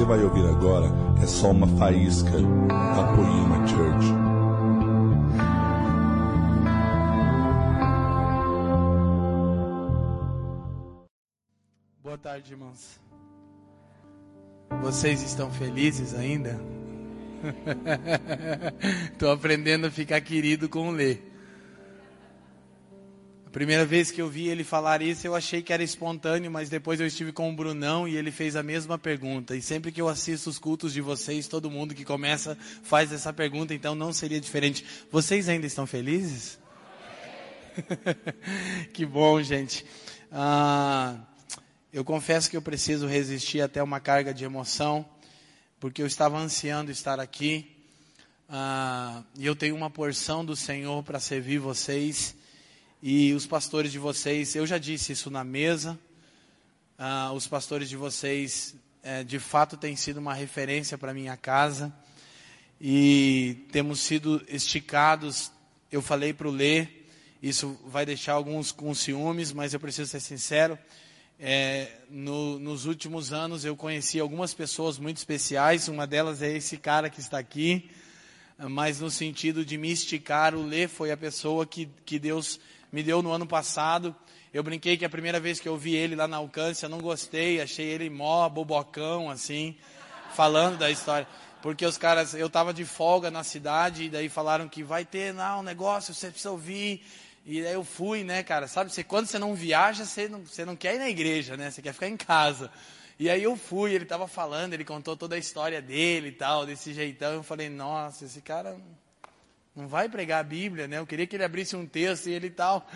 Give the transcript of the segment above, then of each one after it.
você vai ouvir agora é só uma faísca da Poema Church. Boa tarde, irmãos. Vocês estão felizes ainda? Estou aprendendo a ficar querido com o Lê. A primeira vez que eu vi ele falar isso, eu achei que era espontâneo, mas depois eu estive com o Brunão e ele fez a mesma pergunta. E sempre que eu assisto os cultos de vocês, todo mundo que começa faz essa pergunta, então não seria diferente. Vocês ainda estão felizes? que bom, gente. Ah, eu confesso que eu preciso resistir até uma carga de emoção, porque eu estava ansiando estar aqui. Ah, e eu tenho uma porção do Senhor para servir vocês e os pastores de vocês, eu já disse isso na mesa, uh, os pastores de vocês é, de fato têm sido uma referência para minha casa e temos sido esticados. Eu falei para o Lê, isso vai deixar alguns com ciúmes, mas eu preciso ser sincero. É, no, nos últimos anos eu conheci algumas pessoas muito especiais, uma delas é esse cara que está aqui, mas no sentido de me esticar, o Lê foi a pessoa que, que Deus me deu no ano passado. Eu brinquei que a primeira vez que eu vi ele lá na Alcântara, eu não gostei, achei ele mó bobocão, assim, falando da história. Porque os caras, eu tava de folga na cidade, e daí falaram que vai ter não, um negócio, você precisa ouvir. E daí eu fui, né, cara? Sabe, você, quando você não viaja, você não, você não quer ir na igreja, né? Você quer ficar em casa. E aí eu fui, ele tava falando, ele contou toda a história dele e tal, desse jeitão. Eu falei, nossa, esse cara não vai pregar a Bíblia, né? Eu queria que ele abrisse um texto e ele tal.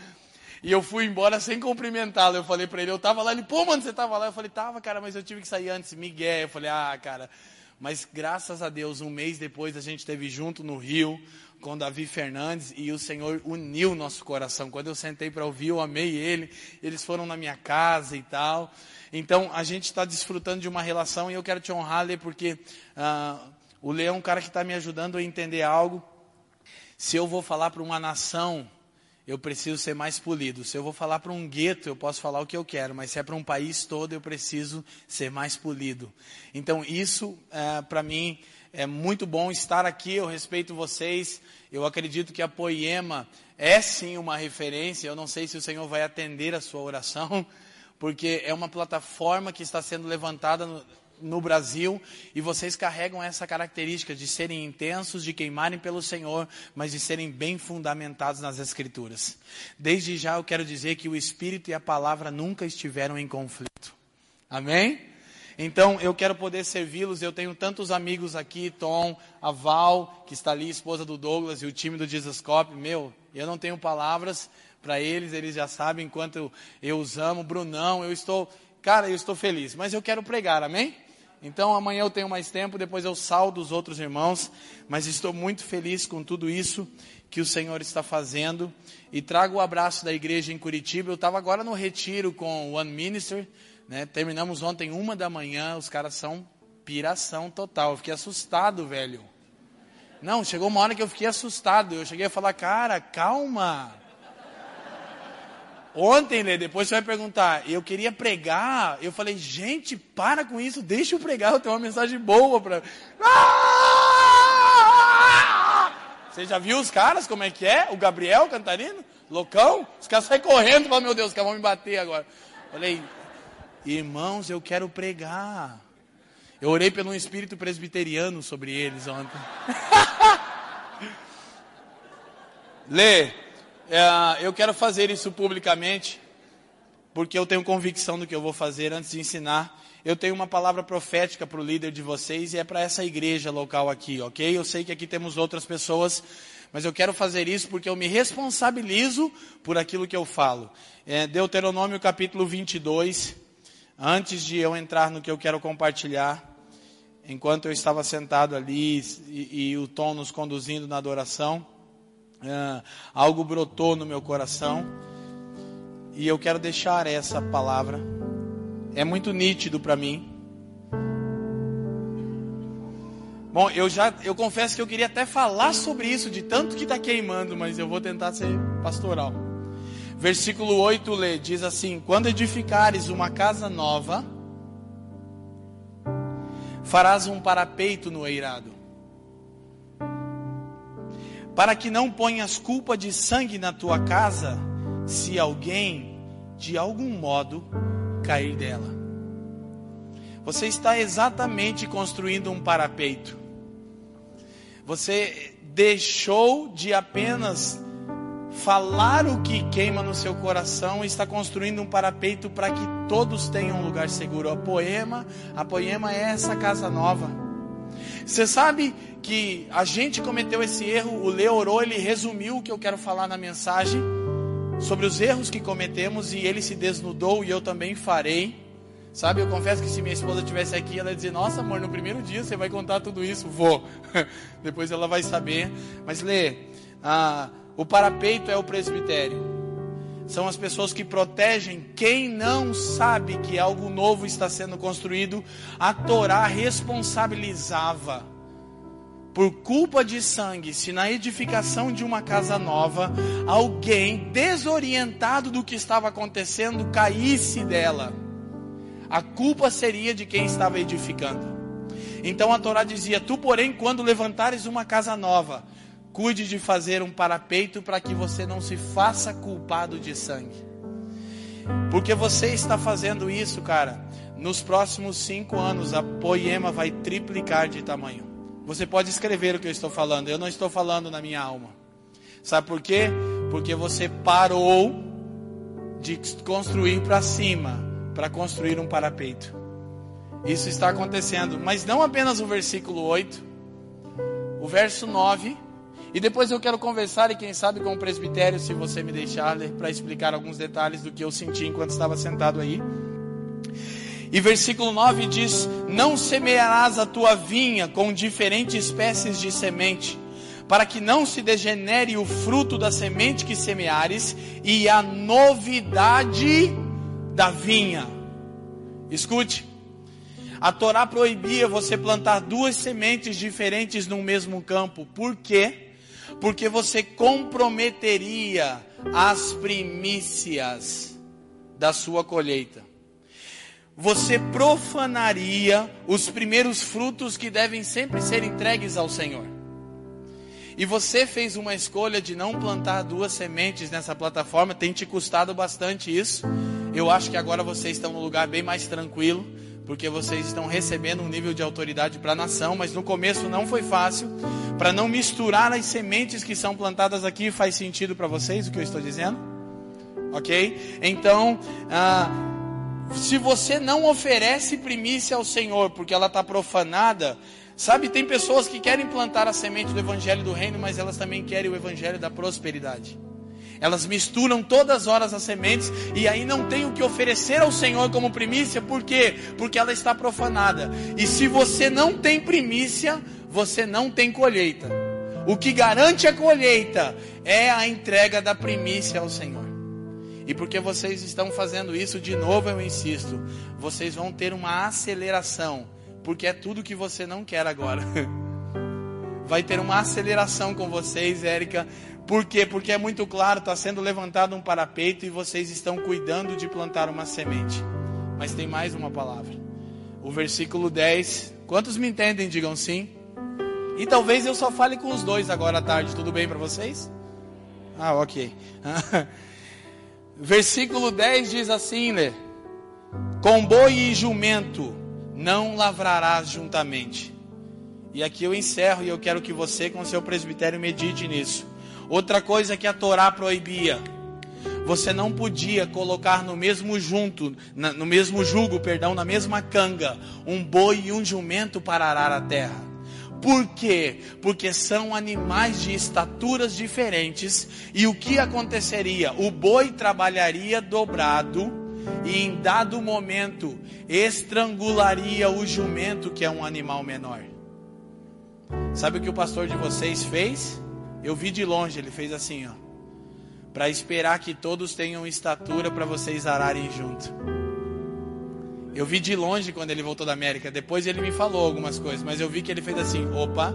E eu fui embora sem cumprimentá-lo. Eu falei para ele, eu tava lá, ele, pô, mano, você tava lá? Eu falei, tava, cara, mas eu tive que sair antes, Miguel. Eu falei, ah, cara. Mas graças a Deus, um mês depois a gente esteve junto no Rio com Davi Fernandes e o Senhor uniu nosso coração. Quando eu sentei para ouvir, eu amei ele. Eles foram na minha casa e tal. Então a gente está desfrutando de uma relação e eu quero te honrar, Lê, porque uh, o Lê é um cara que está me ajudando a entender algo se eu vou falar para uma nação, eu preciso ser mais polido. Se eu vou falar para um gueto, eu posso falar o que eu quero, mas se é para um país todo, eu preciso ser mais polido. Então, isso, é, para mim, é muito bom estar aqui. Eu respeito vocês. Eu acredito que a Poema é sim uma referência. Eu não sei se o Senhor vai atender a sua oração, porque é uma plataforma que está sendo levantada no, no Brasil e vocês carregam essa característica de serem intensos, de queimarem pelo Senhor, mas de serem bem fundamentados nas Escrituras. Desde já eu quero dizer que o Espírito e a palavra nunca estiveram em conflito. Amém? Então eu quero poder servi-los. Eu tenho tantos amigos aqui, Tom, a Val, que está ali, esposa do Douglas, e o time do Jesuscope. Meu, eu não tenho palavras para eles, eles já sabem quanto eu os amo. Brunão, eu estou, cara, eu estou feliz, mas eu quero pregar, amém? Então amanhã eu tenho mais tempo, depois eu saldo os outros irmãos, mas estou muito feliz com tudo isso que o Senhor está fazendo e trago o abraço da igreja em Curitiba. Eu estava agora no retiro com o One Minister, né? terminamos ontem uma da manhã, os caras são piração total. Eu fiquei assustado, velho. Não, chegou uma hora que eu fiquei assustado. Eu cheguei a falar, cara, calma. Ontem, Lê, depois você vai perguntar, eu queria pregar, eu falei, gente, para com isso, deixa eu pregar, eu tenho uma mensagem boa para. Ah! Você já viu os caras, como é que é? O Gabriel Cantarino? Loucão? Os caras saem correndo falam, meu Deus, os caras vão me bater agora. Falei, irmãos, eu quero pregar. Eu orei pelo espírito presbiteriano sobre eles ontem. Lê, eu quero fazer isso publicamente, porque eu tenho convicção do que eu vou fazer antes de ensinar. Eu tenho uma palavra profética para o líder de vocês e é para essa igreja local aqui, ok? Eu sei que aqui temos outras pessoas, mas eu quero fazer isso porque eu me responsabilizo por aquilo que eu falo. É, Deuteronômio capítulo 22, antes de eu entrar no que eu quero compartilhar, enquanto eu estava sentado ali e, e o Tom nos conduzindo na adoração, é, algo brotou no meu coração e eu quero deixar essa palavra. É muito nítido para mim. Bom, eu já, eu confesso que eu queria até falar sobre isso, de tanto que está queimando, mas eu vou tentar ser pastoral. Versículo 8 lê, diz assim: Quando edificares uma casa nova, farás um parapeito no eirado, para que não ponhas culpa de sangue na tua casa, se alguém, de algum modo, cair dela. Você está exatamente construindo um parapeito. Você deixou de apenas falar o que queima no seu coração e está construindo um parapeito para que todos tenham um lugar seguro. A poema, a poema é essa casa nova. Você sabe que a gente cometeu esse erro, o Leorô, ele resumiu o que eu quero falar na mensagem sobre os erros que cometemos e ele se desnudou e eu também farei. Sabe, eu confesso que se minha esposa estivesse aqui, ela ia dizer: Nossa, amor, no primeiro dia você vai contar tudo isso? Vou. Depois ela vai saber. Mas lê, ah, o parapeito é o presbitério. São as pessoas que protegem quem não sabe que algo novo está sendo construído. A Torá responsabilizava por culpa de sangue, se na edificação de uma casa nova, alguém desorientado do que estava acontecendo caísse dela, a culpa seria de quem estava edificando. Então a Torá dizia: Tu, porém, quando levantares uma casa nova, Cuide de fazer um parapeito para que você não se faça culpado de sangue. Porque você está fazendo isso, cara. Nos próximos cinco anos, a poema vai triplicar de tamanho. Você pode escrever o que eu estou falando. Eu não estou falando na minha alma. Sabe por quê? Porque você parou de construir para cima, para construir um parapeito. Isso está acontecendo. Mas não apenas o versículo 8, o verso 9 e depois eu quero conversar e quem sabe com o presbitério, se você me deixar, para explicar alguns detalhes do que eu senti enquanto estava sentado aí. E versículo 9 diz: Não semearás a tua vinha com diferentes espécies de semente, para que não se degenere o fruto da semente que semeares e a novidade da vinha. Escute, a Torá proibia você plantar duas sementes diferentes no mesmo campo. Por quê? Porque você comprometeria as primícias da sua colheita. Você profanaria os primeiros frutos que devem sempre ser entregues ao Senhor. E você fez uma escolha de não plantar duas sementes nessa plataforma, tem te custado bastante isso. Eu acho que agora vocês estão num lugar bem mais tranquilo porque vocês estão recebendo um nível de autoridade para a nação, mas no começo não foi fácil. Para não misturar as sementes que são plantadas aqui, faz sentido para vocês o que eu estou dizendo? Ok? Então, ah, se você não oferece primícia ao Senhor, porque ela está profanada, sabe, tem pessoas que querem plantar a semente do Evangelho do Reino, mas elas também querem o Evangelho da prosperidade. Elas misturam todas as horas as sementes e aí não tem o que oferecer ao Senhor como primícia, por quê? Porque ela está profanada. E se você não tem primícia, você não tem colheita. O que garante a colheita é a entrega da primícia ao Senhor. E porque vocês estão fazendo isso, de novo eu insisto, vocês vão ter uma aceleração, porque é tudo que você não quer agora. Vai ter uma aceleração com vocês, Érica, por quê? Porque é muito claro, está sendo levantado um parapeito e vocês estão cuidando de plantar uma semente. Mas tem mais uma palavra. O versículo 10. Quantos me entendem? Digam sim. E talvez eu só fale com os dois agora à tarde. Tudo bem para vocês? Ah, ok. versículo 10 diz assim, né? Com boi e jumento não lavrarás juntamente. E aqui eu encerro e eu quero que você, com seu presbitério, medite nisso. Outra coisa que a Torá proibia, você não podia colocar no mesmo junto, no mesmo jugo, perdão, na mesma canga, um boi e um jumento para arar a terra. Por quê? Porque são animais de estaturas diferentes e o que aconteceria? O boi trabalharia dobrado e em dado momento estrangularia o jumento, que é um animal menor. Sabe o que o pastor de vocês fez? Eu vi de longe, ele fez assim, ó. Para esperar que todos tenham estatura para vocês ararem junto. Eu vi de longe quando ele voltou da América. Depois ele me falou algumas coisas, mas eu vi que ele fez assim: opa,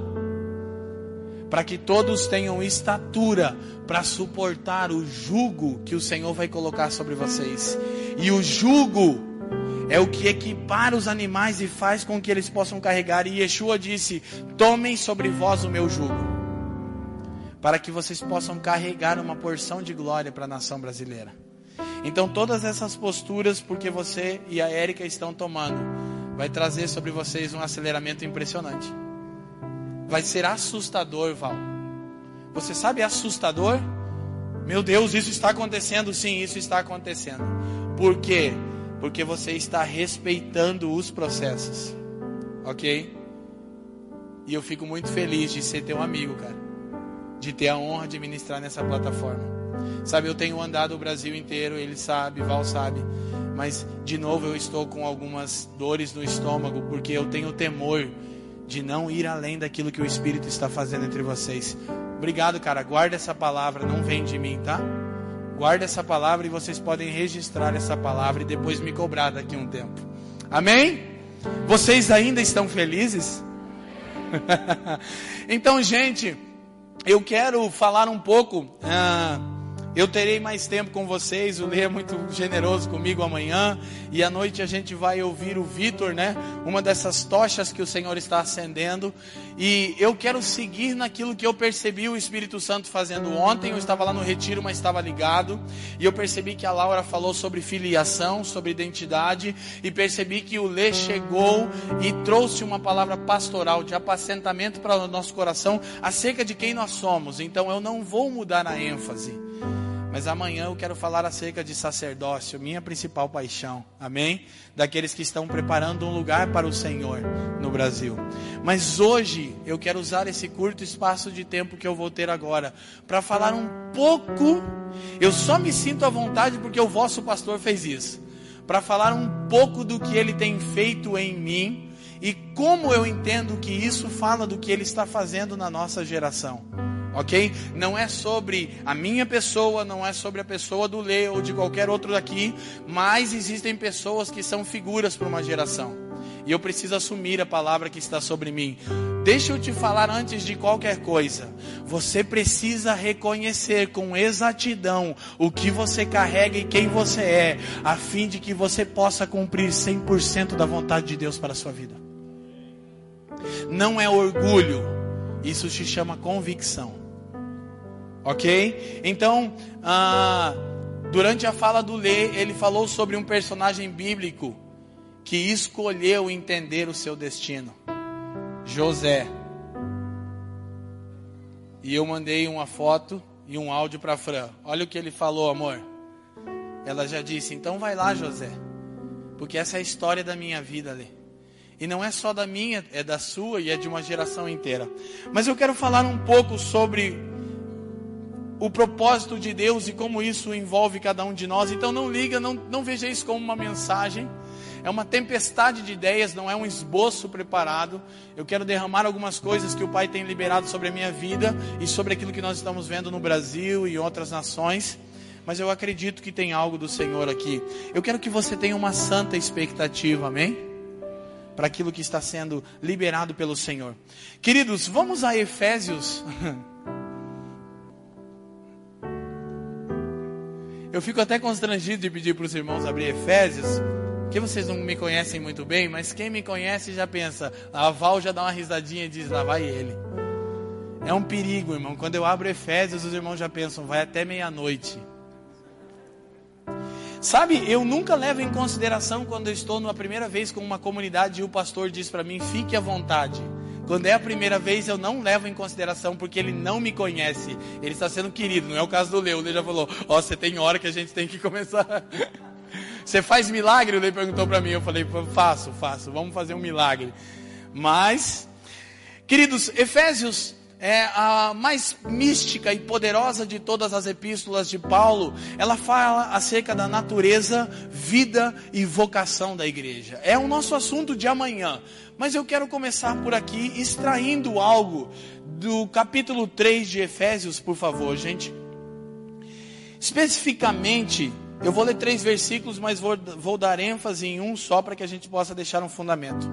para que todos tenham estatura para suportar o jugo que o Senhor vai colocar sobre vocês. E o jugo é o que equipara os animais e faz com que eles possam carregar. E Yeshua disse: Tomem sobre vós o meu jugo, para que vocês possam carregar uma porção de glória para a nação brasileira. Então, todas essas posturas, porque você e a Érica estão tomando, vai trazer sobre vocês um aceleramento impressionante. Vai ser assustador, Val. Você sabe assustador? Meu Deus, isso está acontecendo? Sim, isso está acontecendo. Por quê? Porque você está respeitando os processos. Ok? E eu fico muito feliz de ser teu amigo, cara. De ter a honra de ministrar nessa plataforma. Sabe, eu tenho andado o Brasil inteiro, ele sabe, Val sabe. Mas, de novo, eu estou com algumas dores no estômago, porque eu tenho temor de não ir além daquilo que o Espírito está fazendo entre vocês. Obrigado, cara. Guarda essa palavra, não vem de mim, tá? Guarda essa palavra e vocês podem registrar essa palavra e depois me cobrar daqui um tempo. Amém? Vocês ainda estão felizes? então, gente, eu quero falar um pouco. Uh, eu terei mais tempo com vocês. O Lê é muito generoso comigo amanhã. E à noite a gente vai ouvir o Vitor, né? Uma dessas tochas que o Senhor está acendendo. E eu quero seguir naquilo que eu percebi o Espírito Santo fazendo ontem. Eu estava lá no retiro, mas estava ligado. E eu percebi que a Laura falou sobre filiação, sobre identidade. E percebi que o Lê chegou e trouxe uma palavra pastoral de apacentamento para o nosso coração acerca de quem nós somos. Então eu não vou mudar a ênfase. Mas amanhã eu quero falar acerca de sacerdócio, minha principal paixão. Amém? Daqueles que estão preparando um lugar para o Senhor no Brasil. Mas hoje eu quero usar esse curto espaço de tempo que eu vou ter agora para falar um pouco. Eu só me sinto à vontade porque o vosso pastor fez isso. Para falar um pouco do que ele tem feito em mim e como eu entendo que isso fala do que ele está fazendo na nossa geração ok? Não é sobre a minha pessoa, não é sobre a pessoa do Lê ou de qualquer outro daqui, mas existem pessoas que são figuras para uma geração. E eu preciso assumir a palavra que está sobre mim. Deixa eu te falar antes de qualquer coisa. Você precisa reconhecer com exatidão o que você carrega e quem você é, a fim de que você possa cumprir 100% da vontade de Deus para a sua vida. Não é orgulho, isso se chama convicção. Ok? Então, ah, durante a fala do Lê, ele falou sobre um personagem bíblico que escolheu entender o seu destino: José. E eu mandei uma foto e um áudio para Fran. Olha o que ele falou, amor. Ela já disse: então vai lá, José, porque essa é a história da minha vida, Lê. E não é só da minha, é da sua e é de uma geração inteira. Mas eu quero falar um pouco sobre o propósito de Deus e como isso envolve cada um de nós. Então não liga, não, não veja isso como uma mensagem. É uma tempestade de ideias, não é um esboço preparado. Eu quero derramar algumas coisas que o Pai tem liberado sobre a minha vida e sobre aquilo que nós estamos vendo no Brasil e outras nações. Mas eu acredito que tem algo do Senhor aqui. Eu quero que você tenha uma santa expectativa, amém? Para aquilo que está sendo liberado pelo Senhor. Queridos, vamos a Efésios Eu fico até constrangido de pedir para os irmãos abrir Efésios, que vocês não me conhecem muito bem, mas quem me conhece já pensa, a Val já dá uma risadinha e diz, lá vai ele. É um perigo, irmão. Quando eu abro Efésios, os irmãos já pensam, vai até meia-noite. Sabe, eu nunca levo em consideração quando eu estou numa primeira vez com uma comunidade e o pastor diz para mim, fique à vontade. Quando é a primeira vez, eu não levo em consideração porque ele não me conhece. Ele está sendo querido. Não é o caso do Leo. O Leo já falou: Ó, oh, você tem hora que a gente tem que começar. você faz milagre? O Leo perguntou para mim. Eu falei: faço, faço. Vamos fazer um milagre. Mas, queridos, Efésios é a mais mística e poderosa de todas as epístolas de Paulo, ela fala acerca da natureza, vida e vocação da igreja. É o nosso assunto de amanhã, mas eu quero começar por aqui extraindo algo do capítulo 3 de Efésios, por favor, gente. Especificamente, eu vou ler três versículos, mas vou, vou dar ênfase em um só para que a gente possa deixar um fundamento.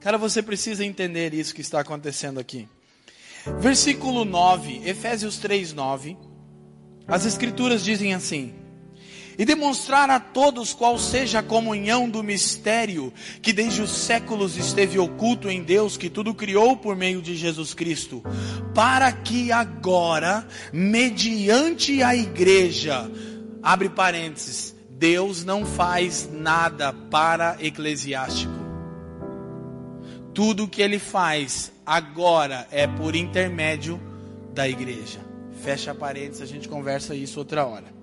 Cara, você precisa entender isso que está acontecendo aqui. Versículo 9, Efésios 3, 9. As Escrituras dizem assim: e demonstrar a todos qual seja a comunhão do mistério que desde os séculos esteve oculto em Deus, que tudo criou por meio de Jesus Cristo, para que agora, mediante a igreja, abre parênteses, Deus não faz nada para eclesiástico. Tudo que ele faz agora é por intermédio da igreja. Fecha parênteses, a gente conversa isso outra hora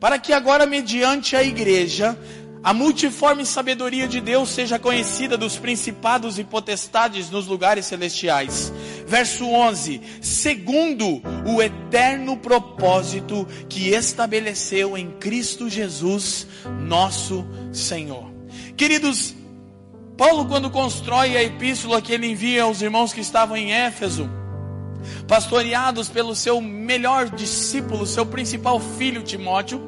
para que agora, mediante a igreja, a multiforme sabedoria de Deus seja conhecida dos principados e potestades nos lugares celestiais. Verso 11: segundo o eterno propósito que estabeleceu em Cristo Jesus, nosso Senhor. Queridos, Paulo, quando constrói a epístola que ele envia aos irmãos que estavam em Éfeso, pastoreados pelo seu melhor discípulo, seu principal filho Timóteo.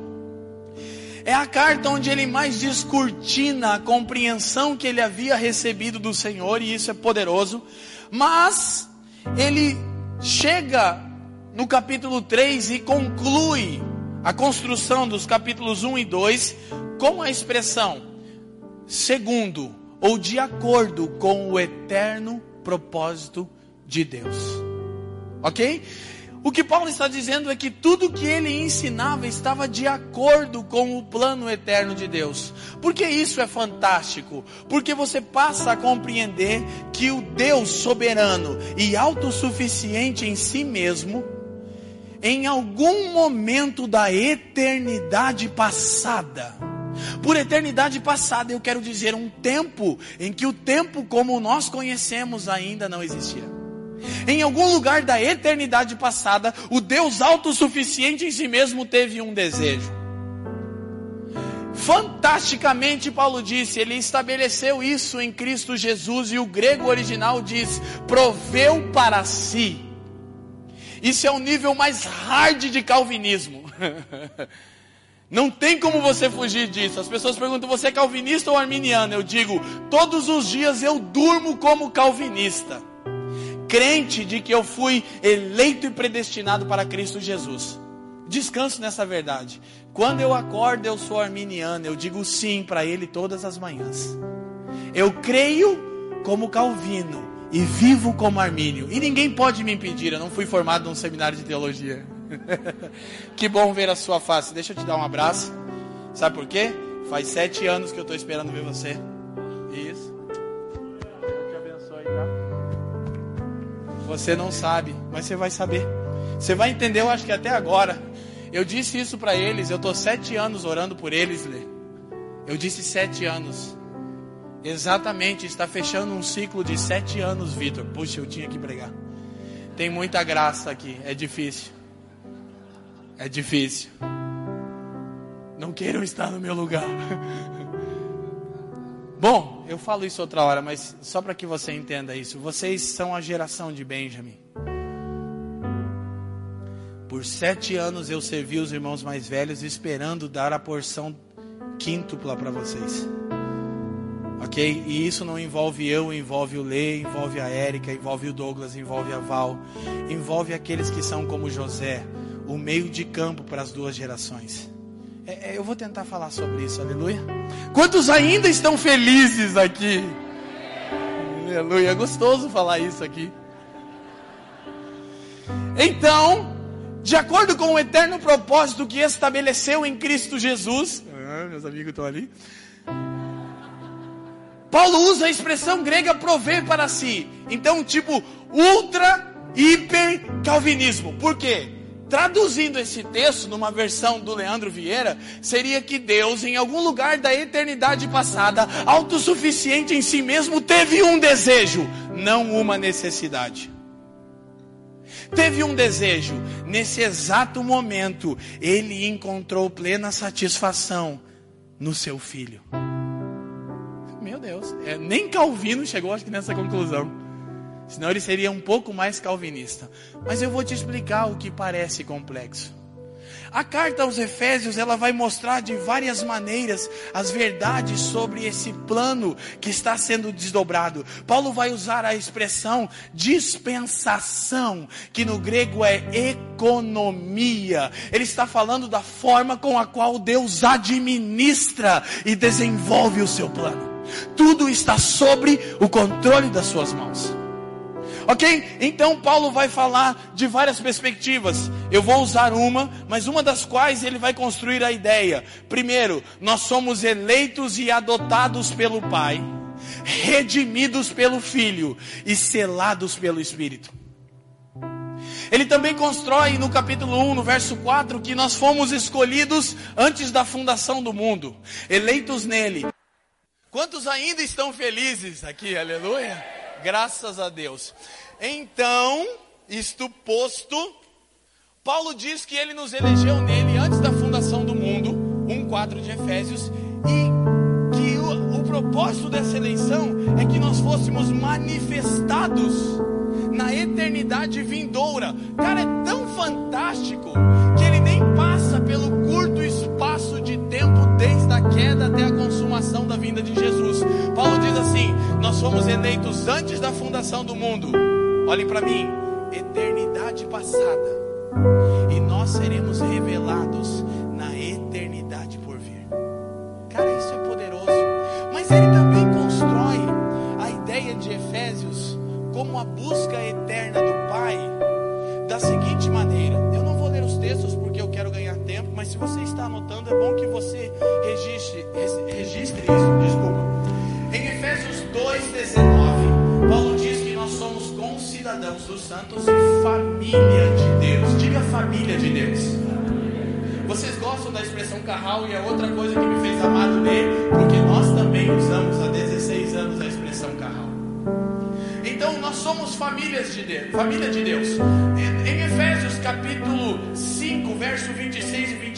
É a carta onde ele mais descortina a compreensão que ele havia recebido do Senhor, e isso é poderoso. Mas ele chega no capítulo 3 e conclui a construção dos capítulos 1 e 2 com a expressão segundo ou de acordo com o eterno propósito de Deus. Ok? O que Paulo está dizendo é que tudo que ele ensinava estava de acordo com o plano eterno de Deus. Porque isso é fantástico? Porque você passa a compreender que o Deus soberano e autossuficiente em si mesmo, em algum momento da eternidade passada, por eternidade passada eu quero dizer um tempo em que o tempo como nós conhecemos ainda não existia. Em algum lugar da eternidade passada, o Deus autossuficiente em si mesmo teve um desejo. Fantasticamente, Paulo disse, ele estabeleceu isso em Cristo Jesus, e o grego original diz: proveu para si. Isso é o nível mais hard de calvinismo. Não tem como você fugir disso. As pessoas perguntam: você é calvinista ou arminiano? Eu digo: todos os dias eu durmo como calvinista crente de que eu fui eleito e predestinado para Cristo Jesus. Descanso nessa verdade. Quando eu acordo, eu sou arminiano, eu digo sim para Ele todas as manhãs. Eu creio como Calvino e vivo como Armínio. E ninguém pode me impedir, eu não fui formado num seminário de teologia. que bom ver a sua face. Deixa eu te dar um abraço. Sabe por quê? Faz sete anos que eu estou esperando ver você. Isso. Você não sabe, mas você vai saber. Você vai entender, eu acho que até agora. Eu disse isso para eles, eu estou sete anos orando por eles, Lê. Eu disse sete anos. Exatamente, está fechando um ciclo de sete anos, Vitor. Puxa, eu tinha que pregar. Tem muita graça aqui, é difícil. É difícil. Não queiram estar no meu lugar. Bom, eu falo isso outra hora, mas só para que você entenda isso. Vocês são a geração de Benjamin. Por sete anos eu servi os irmãos mais velhos, esperando dar a porção quíntupla para vocês. Ok? E isso não envolve eu, envolve o Lê, envolve a Érica, envolve o Douglas, envolve a Val, envolve aqueles que são como José, o meio de campo para as duas gerações. É, é, eu vou tentar falar sobre isso, aleluia. Quantos ainda estão felizes aqui? Aleluia, é gostoso falar isso aqui. Então, de acordo com o eterno propósito que estabeleceu em Cristo Jesus, ah, meus amigos estão ali. Paulo usa a expressão grega prover para si. Então, tipo, ultra, hiper calvinismo. Por quê? Traduzindo esse texto numa versão do Leandro Vieira, seria que Deus, em algum lugar da eternidade passada, autossuficiente em si mesmo, teve um desejo, não uma necessidade. Teve um desejo, nesse exato momento, ele encontrou plena satisfação no seu filho. Meu Deus, é, nem Calvino chegou acho que nessa conclusão. Senão ele seria um pouco mais calvinista. Mas eu vou te explicar o que parece complexo. A carta aos Efésios, ela vai mostrar de várias maneiras as verdades sobre esse plano que está sendo desdobrado. Paulo vai usar a expressão dispensação, que no grego é economia. Ele está falando da forma com a qual Deus administra e desenvolve o seu plano. Tudo está sobre o controle das suas mãos. Ok? Então Paulo vai falar de várias perspectivas. Eu vou usar uma, mas uma das quais ele vai construir a ideia. Primeiro, nós somos eleitos e adotados pelo Pai, redimidos pelo Filho e selados pelo Espírito. Ele também constrói no capítulo 1, no verso 4, que nós fomos escolhidos antes da fundação do mundo, eleitos nele. Quantos ainda estão felizes aqui? Aleluia! Graças a Deus. Então, isto posto, Paulo diz que ele nos elegeu nele antes da fundação do mundo, um quadro de Efésios, e que o, o propósito dessa eleição é que nós fôssemos manifestados na eternidade vindoura. Cara, é tão fantástico que ele nem passa tempo desde a queda até a consumação da vinda de Jesus. Paulo diz assim: Nós fomos eleitos antes da fundação do mundo Olhem para mim, eternidade passada. E nós seremos revelados na eternidade por vir. Cara, isso é poderoso. Mas ele também constrói a ideia de Efésios como a busca eterna do se você está anotando, é bom que você registre, registre isso. Desculpa. Em Efésios 2,19, Paulo diz cidadãos dos santos e família de Deus. Diga família de Deus. Vocês gostam da expressão carral e é outra coisa que me fez amar ler, porque nós também usamos há 16 anos a expressão carral. Então nós somos famílias de Deus, família de Deus. Em Efésios capítulo 5, verso 26 e 27,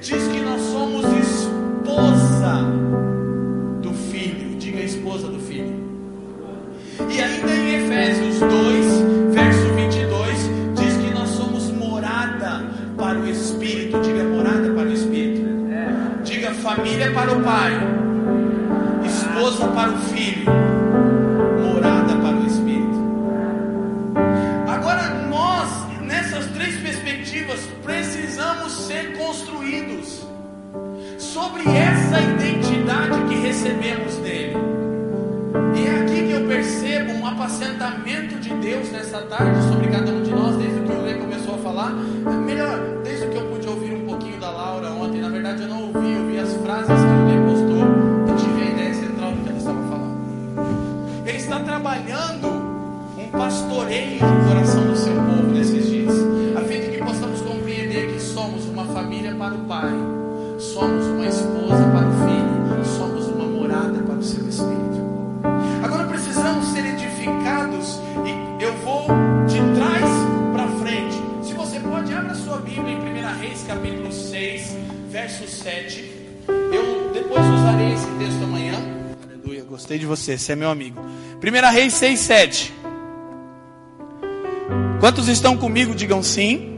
diz que nós somos esposa do filho. Diga esposa do filho. E ainda em Efésios 2, verso 22, diz que nós somos morada para o Espírito. Diga morada para o Espírito. Diga família para o Pai, tarde você, você é meu amigo. 1 Reis 6, 7. Quantos estão comigo? Digam sim.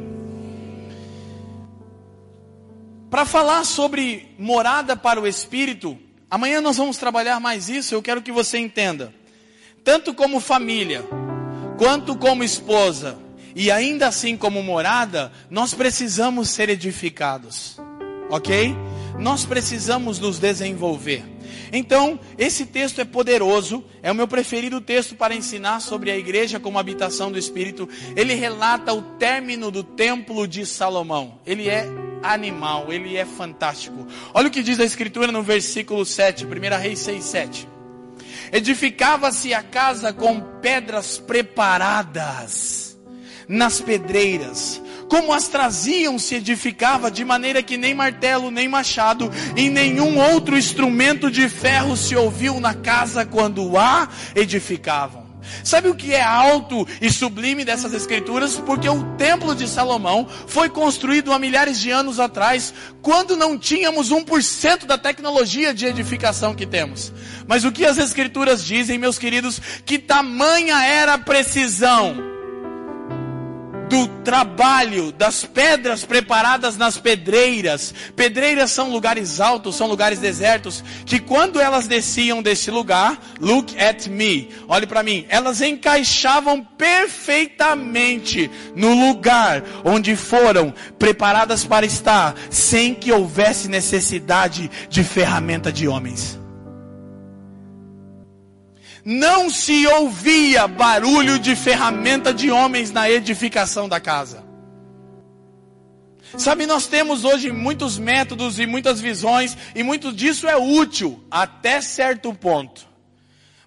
Para falar sobre morada para o Espírito, Amanhã nós vamos trabalhar mais isso. Eu quero que você entenda. Tanto como família, quanto como esposa, e ainda assim como morada, nós precisamos ser edificados. Ok? Nós precisamos nos desenvolver. Então, esse texto é poderoso, é o meu preferido texto para ensinar sobre a igreja como habitação do Espírito. Ele relata o término do templo de Salomão. Ele é animal, ele é fantástico. Olha o que diz a Escritura no versículo 7, 1 Reis 6, 7. Edificava-se a casa com pedras preparadas nas pedreiras, como as traziam, se edificava, de maneira que nem martelo, nem machado, e nenhum outro instrumento de ferro se ouviu na casa quando a edificavam. Sabe o que é alto e sublime dessas escrituras? Porque o templo de Salomão foi construído há milhares de anos atrás, quando não tínhamos 1% da tecnologia de edificação que temos. Mas o que as escrituras dizem, meus queridos, que tamanha era a precisão do trabalho, das pedras preparadas nas pedreiras. Pedreiras são lugares altos, são lugares desertos, que quando elas desciam desse lugar, look at me, olhe para mim, elas encaixavam perfeitamente no lugar onde foram preparadas para estar, sem que houvesse necessidade de ferramenta de homens não se ouvia barulho de ferramenta de homens na edificação da casa. Sabe, nós temos hoje muitos métodos e muitas visões, e muito disso é útil até certo ponto.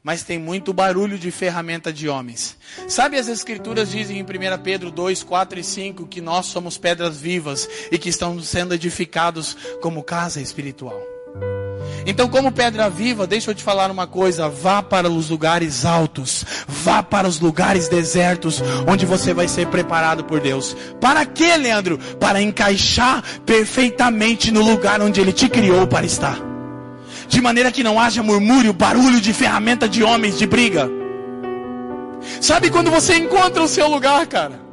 Mas tem muito barulho de ferramenta de homens. Sabe, as Escrituras dizem em 1 Pedro 2, 4 e 5 que nós somos pedras vivas e que estamos sendo edificados como casa espiritual. Então, como pedra viva, deixa eu te falar uma coisa: vá para os lugares altos, vá para os lugares desertos, onde você vai ser preparado por Deus. Para quê, Leandro? Para encaixar perfeitamente no lugar onde Ele te criou para estar. De maneira que não haja murmúrio, barulho de ferramenta de homens de briga. Sabe quando você encontra o seu lugar, cara?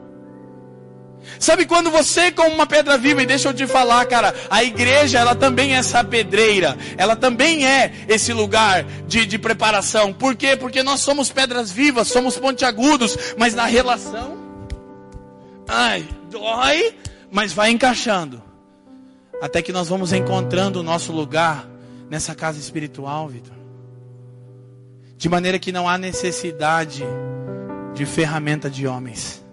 Sabe quando você como uma pedra viva, e deixa eu te falar, cara, a igreja ela também é essa pedreira, ela também é esse lugar de, de preparação. Por quê? Porque nós somos pedras vivas, somos pontiagudos, mas na relação, ai, dói, mas vai encaixando. Até que nós vamos encontrando o nosso lugar nessa casa espiritual, Vitor. De maneira que não há necessidade de ferramenta de homens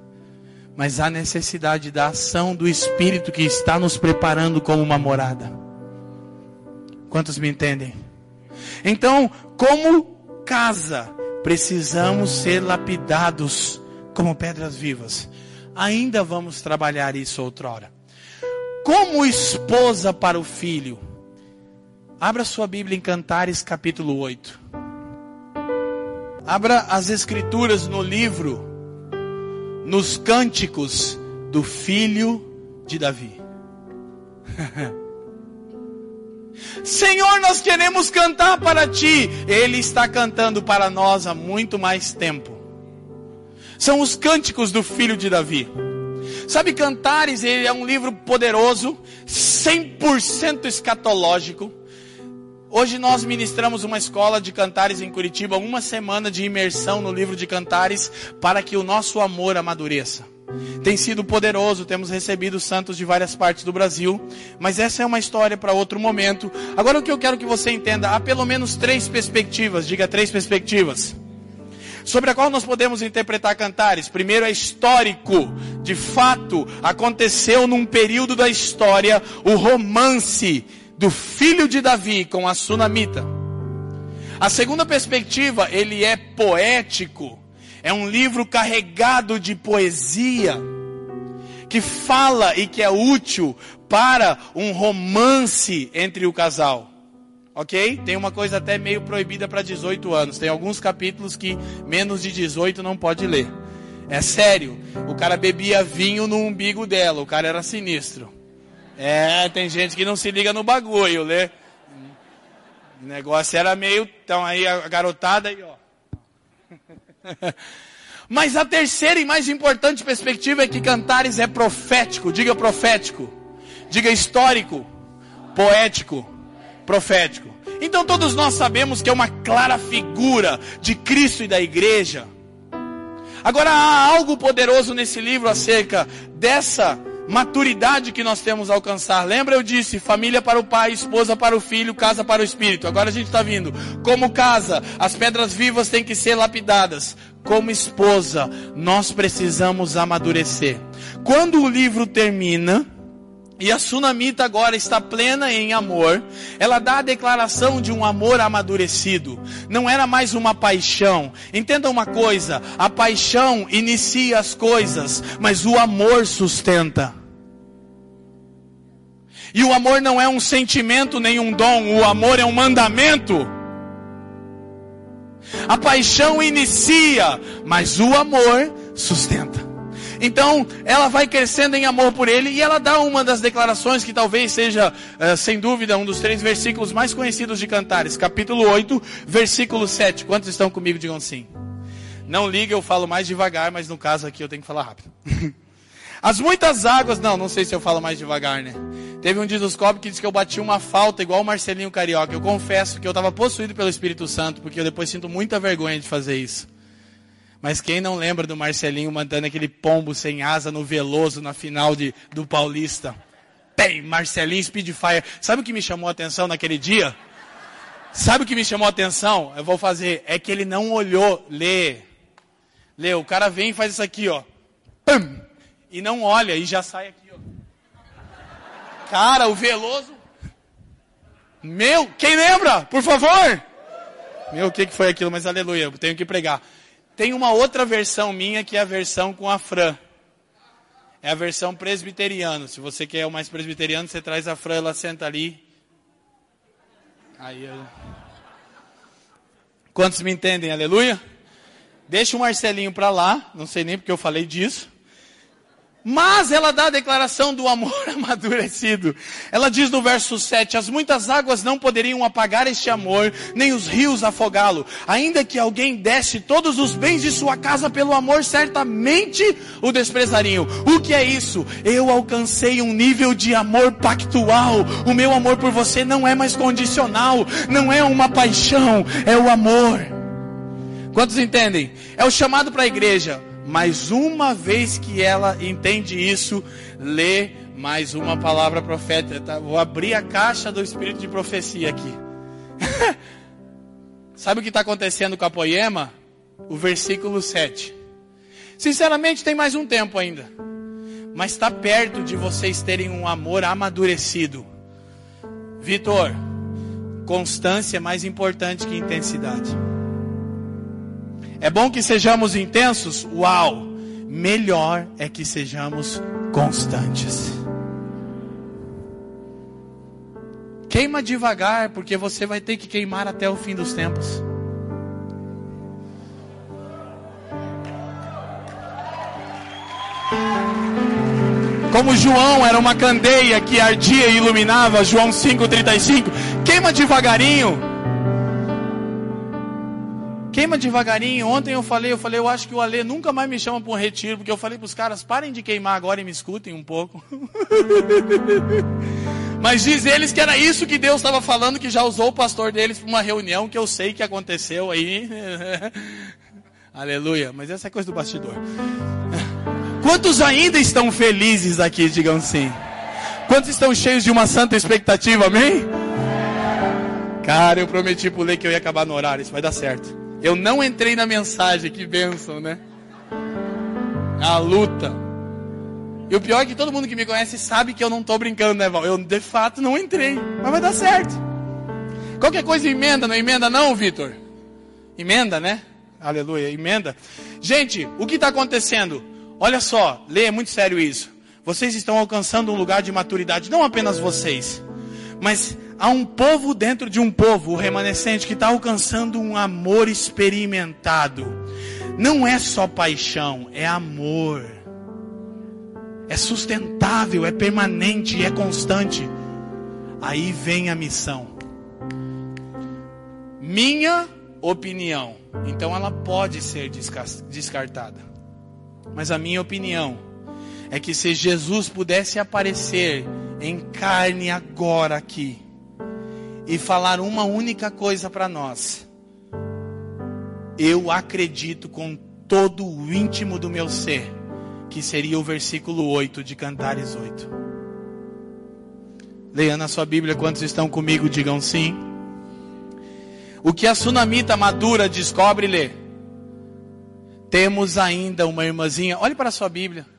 mas há necessidade da ação do Espírito que está nos preparando como uma morada. Quantos me entendem? Então, como casa, precisamos ser lapidados como pedras vivas. Ainda vamos trabalhar isso outrora. Como esposa para o filho. Abra sua Bíblia em Cantares capítulo 8. Abra as escrituras no livro nos cânticos do filho de Davi. Senhor, nós queremos cantar para ti. Ele está cantando para nós há muito mais tempo. São os cânticos do filho de Davi. Sabe, Cantares, ele é um livro poderoso, 100% escatológico Hoje nós ministramos uma escola de cantares em Curitiba, uma semana de imersão no livro de cantares para que o nosso amor amadureça. Tem sido poderoso, temos recebido santos de várias partes do Brasil, mas essa é uma história para outro momento. Agora o que eu quero que você entenda, há pelo menos três perspectivas, diga três perspectivas, sobre a qual nós podemos interpretar cantares. Primeiro é histórico, de fato, aconteceu num período da história o romance do filho de Davi com a sunamita. A segunda perspectiva, ele é poético. É um livro carregado de poesia que fala e que é útil para um romance entre o casal. Ok? Tem uma coisa até meio proibida para 18 anos. Tem alguns capítulos que menos de 18 não pode ler. É sério. O cara bebia vinho no umbigo dela. O cara era sinistro. É, tem gente que não se liga no bagulho, né? O negócio era meio. Então aí a garotada aí, ó. Mas a terceira e mais importante perspectiva é que Cantares é profético. Diga profético. Diga histórico. Poético. Profético. Então todos nós sabemos que é uma clara figura de Cristo e da igreja. Agora há algo poderoso nesse livro acerca dessa maturidade que nós temos a alcançar. Lembra eu disse, família para o pai, esposa para o filho, casa para o espírito. Agora a gente está vindo. Como casa, as pedras vivas têm que ser lapidadas. Como esposa, nós precisamos amadurecer. Quando o livro termina, e a sunamita agora está plena em amor. Ela dá a declaração de um amor amadurecido. Não era mais uma paixão. Entenda uma coisa: a paixão inicia as coisas, mas o amor sustenta. E o amor não é um sentimento nem um dom, o amor é um mandamento. A paixão inicia, mas o amor sustenta. Então, ela vai crescendo em amor por ele e ela dá uma das declarações que talvez seja, uh, sem dúvida, um dos três versículos mais conhecidos de Cantares, capítulo 8, versículo 7. Quantos estão comigo? Digam sim. Não liga, eu falo mais devagar, mas no caso aqui eu tenho que falar rápido. As muitas águas, não, não sei se eu falo mais devagar, né? Teve um didoscópio que disse que eu bati uma falta igual o Marcelinho Carioca. Eu confesso que eu estava possuído pelo Espírito Santo, porque eu depois sinto muita vergonha de fazer isso. Mas quem não lembra do Marcelinho mandando aquele pombo sem asa no Veloso na final de, do Paulista? Tem, Marcelinho Speedfire. Sabe o que me chamou a atenção naquele dia? Sabe o que me chamou a atenção? Eu vou fazer. É que ele não olhou, lê. Lê, o cara vem e faz isso aqui, ó. Pum! E não olha e já sai aqui, ó. Cara, o Veloso. Meu, quem lembra? Por favor. Meu, o que, que foi aquilo? Mas aleluia, eu tenho que pregar. Tem uma outra versão minha que é a versão com a Fran. É a versão presbiteriana. Se você quer o mais presbiteriano, você traz a Fran, ela senta ali Aí eu... Quantos me entendem? Aleluia? Deixa o Marcelinho para lá, não sei nem porque eu falei disso. Mas ela dá a declaração do amor amadurecido. Ela diz no verso 7: As muitas águas não poderiam apagar este amor, nem os rios afogá-lo. Ainda que alguém desse todos os bens de sua casa pelo amor, certamente o desprezariam. O que é isso? Eu alcancei um nível de amor pactual. O meu amor por você não é mais condicional, não é uma paixão, é o amor. Quantos entendem? É o chamado para a igreja mas uma vez que ela entende isso, lê mais uma palavra profética. Tá? Vou abrir a caixa do espírito de profecia aqui. Sabe o que está acontecendo com a poema? O versículo 7. Sinceramente, tem mais um tempo ainda. Mas está perto de vocês terem um amor amadurecido. Vitor, constância é mais importante que intensidade. É bom que sejamos intensos? Uau! Melhor é que sejamos constantes. Queima devagar, porque você vai ter que queimar até o fim dos tempos. Como João era uma candeia que ardia e iluminava, João 5,35, queima devagarinho. Queima devagarinho. Ontem eu falei, eu falei, eu acho que o Ale nunca mais me chama para um retiro, porque eu falei para os caras, parem de queimar agora e me escutem um pouco. Mas diz eles que era isso que Deus estava falando, que já usou o pastor deles para uma reunião que eu sei que aconteceu aí. Aleluia. Mas essa é coisa do bastidor. Quantos ainda estão felizes aqui, digam sim? Quantos estão cheios de uma santa expectativa, amém? Cara, eu prometi pro Lê que eu ia acabar no horário, isso vai dar certo. Eu não entrei na mensagem, que bênção, né? A luta. E o pior é que todo mundo que me conhece sabe que eu não estou brincando, né, Val? Eu de fato não entrei, mas vai dar certo. Qualquer coisa emenda, não emenda não, Vitor? Emenda, né? Aleluia, emenda. Gente, o que está acontecendo? Olha só, lê, é muito sério isso. Vocês estão alcançando um lugar de maturidade, não apenas vocês, mas há um povo dentro de um povo, o remanescente, que está alcançando um amor experimentado. Não é só paixão, é amor. É sustentável, é permanente, é constante. Aí vem a missão. Minha opinião. Então ela pode ser descartada. Mas a minha opinião é que se Jesus pudesse aparecer em carne agora aqui, e falar uma única coisa para nós. Eu acredito com todo o íntimo do meu ser que seria o versículo 8 de Cantares 8. Leia na sua Bíblia, quantos estão comigo, digam sim. O que a sunamita madura descobre, lê. Temos ainda uma irmãzinha, olhe para a sua Bíblia.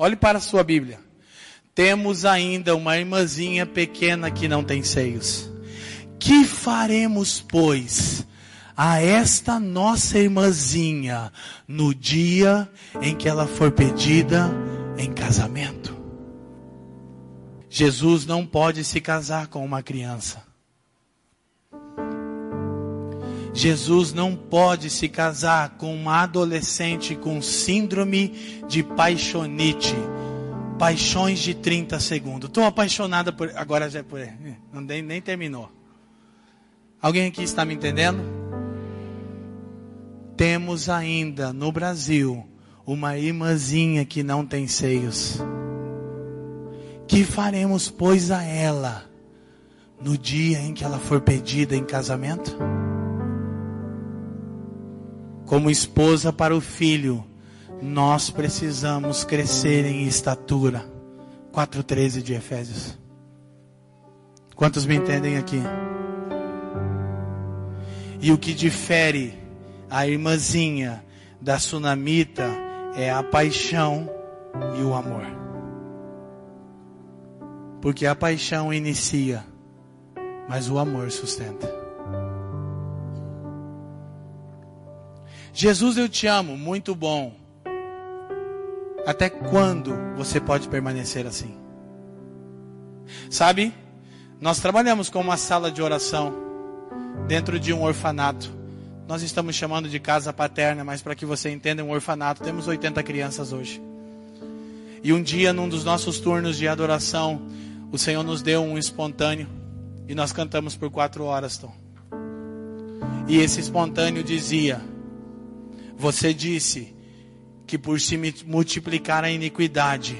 Olhe para a sua Bíblia. Temos ainda uma irmãzinha pequena que não tem seios. Que faremos, pois, a esta nossa irmãzinha no dia em que ela for pedida em casamento? Jesus não pode se casar com uma criança. Jesus não pode se casar com uma adolescente com síndrome de paixonite. Paixões de 30 segundos. Estou apaixonada por. Agora já é por. Não, nem, nem terminou. Alguém aqui está me entendendo? Temos ainda no Brasil uma irmãzinha que não tem seios. Que faremos, pois, a ela no dia em que ela for pedida em casamento? Como esposa para o filho, nós precisamos crescer em estatura. 4,13 de Efésios. Quantos me entendem aqui? E o que difere a irmãzinha da sunamita é a paixão e o amor. Porque a paixão inicia, mas o amor sustenta. Jesus, eu te amo, muito bom. Até quando você pode permanecer assim? Sabe, nós trabalhamos com uma sala de oração dentro de um orfanato. Nós estamos chamando de casa paterna, mas para que você entenda, um orfanato. Temos 80 crianças hoje. E um dia, num dos nossos turnos de adoração, o Senhor nos deu um espontâneo e nós cantamos por quatro horas, Tom. E esse espontâneo dizia: Você disse que por se multiplicar a iniquidade,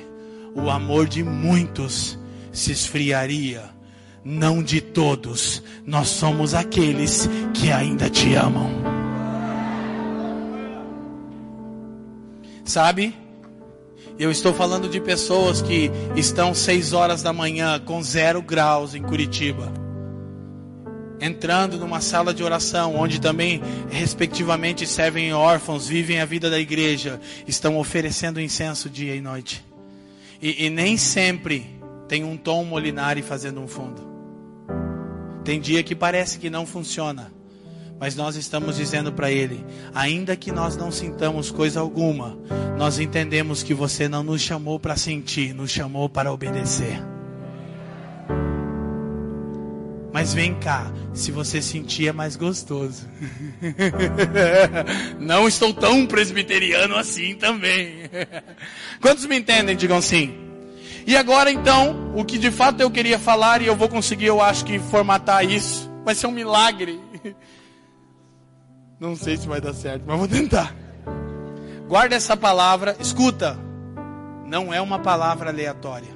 o amor de muitos se esfriaria não de todos. Nós somos aqueles que ainda te amam. Sabe? Eu estou falando de pessoas que estão seis horas da manhã com zero graus em Curitiba. Entrando numa sala de oração, onde também, respectivamente, servem órfãos, vivem a vida da igreja, estão oferecendo incenso dia e noite. E, e nem sempre tem um Tom Molinari fazendo um fundo. Tem dia que parece que não funciona, mas nós estamos dizendo para Ele: ainda que nós não sintamos coisa alguma, nós entendemos que você não nos chamou para sentir, nos chamou para obedecer. Mas vem cá, se você sentir é mais gostoso. Não estou tão presbiteriano assim também. Quantos me entendem? Digam sim. E agora então, o que de fato eu queria falar, e eu vou conseguir, eu acho que formatar isso, vai ser um milagre. Não sei se vai dar certo, mas vou tentar. Guarda essa palavra, escuta, não é uma palavra aleatória.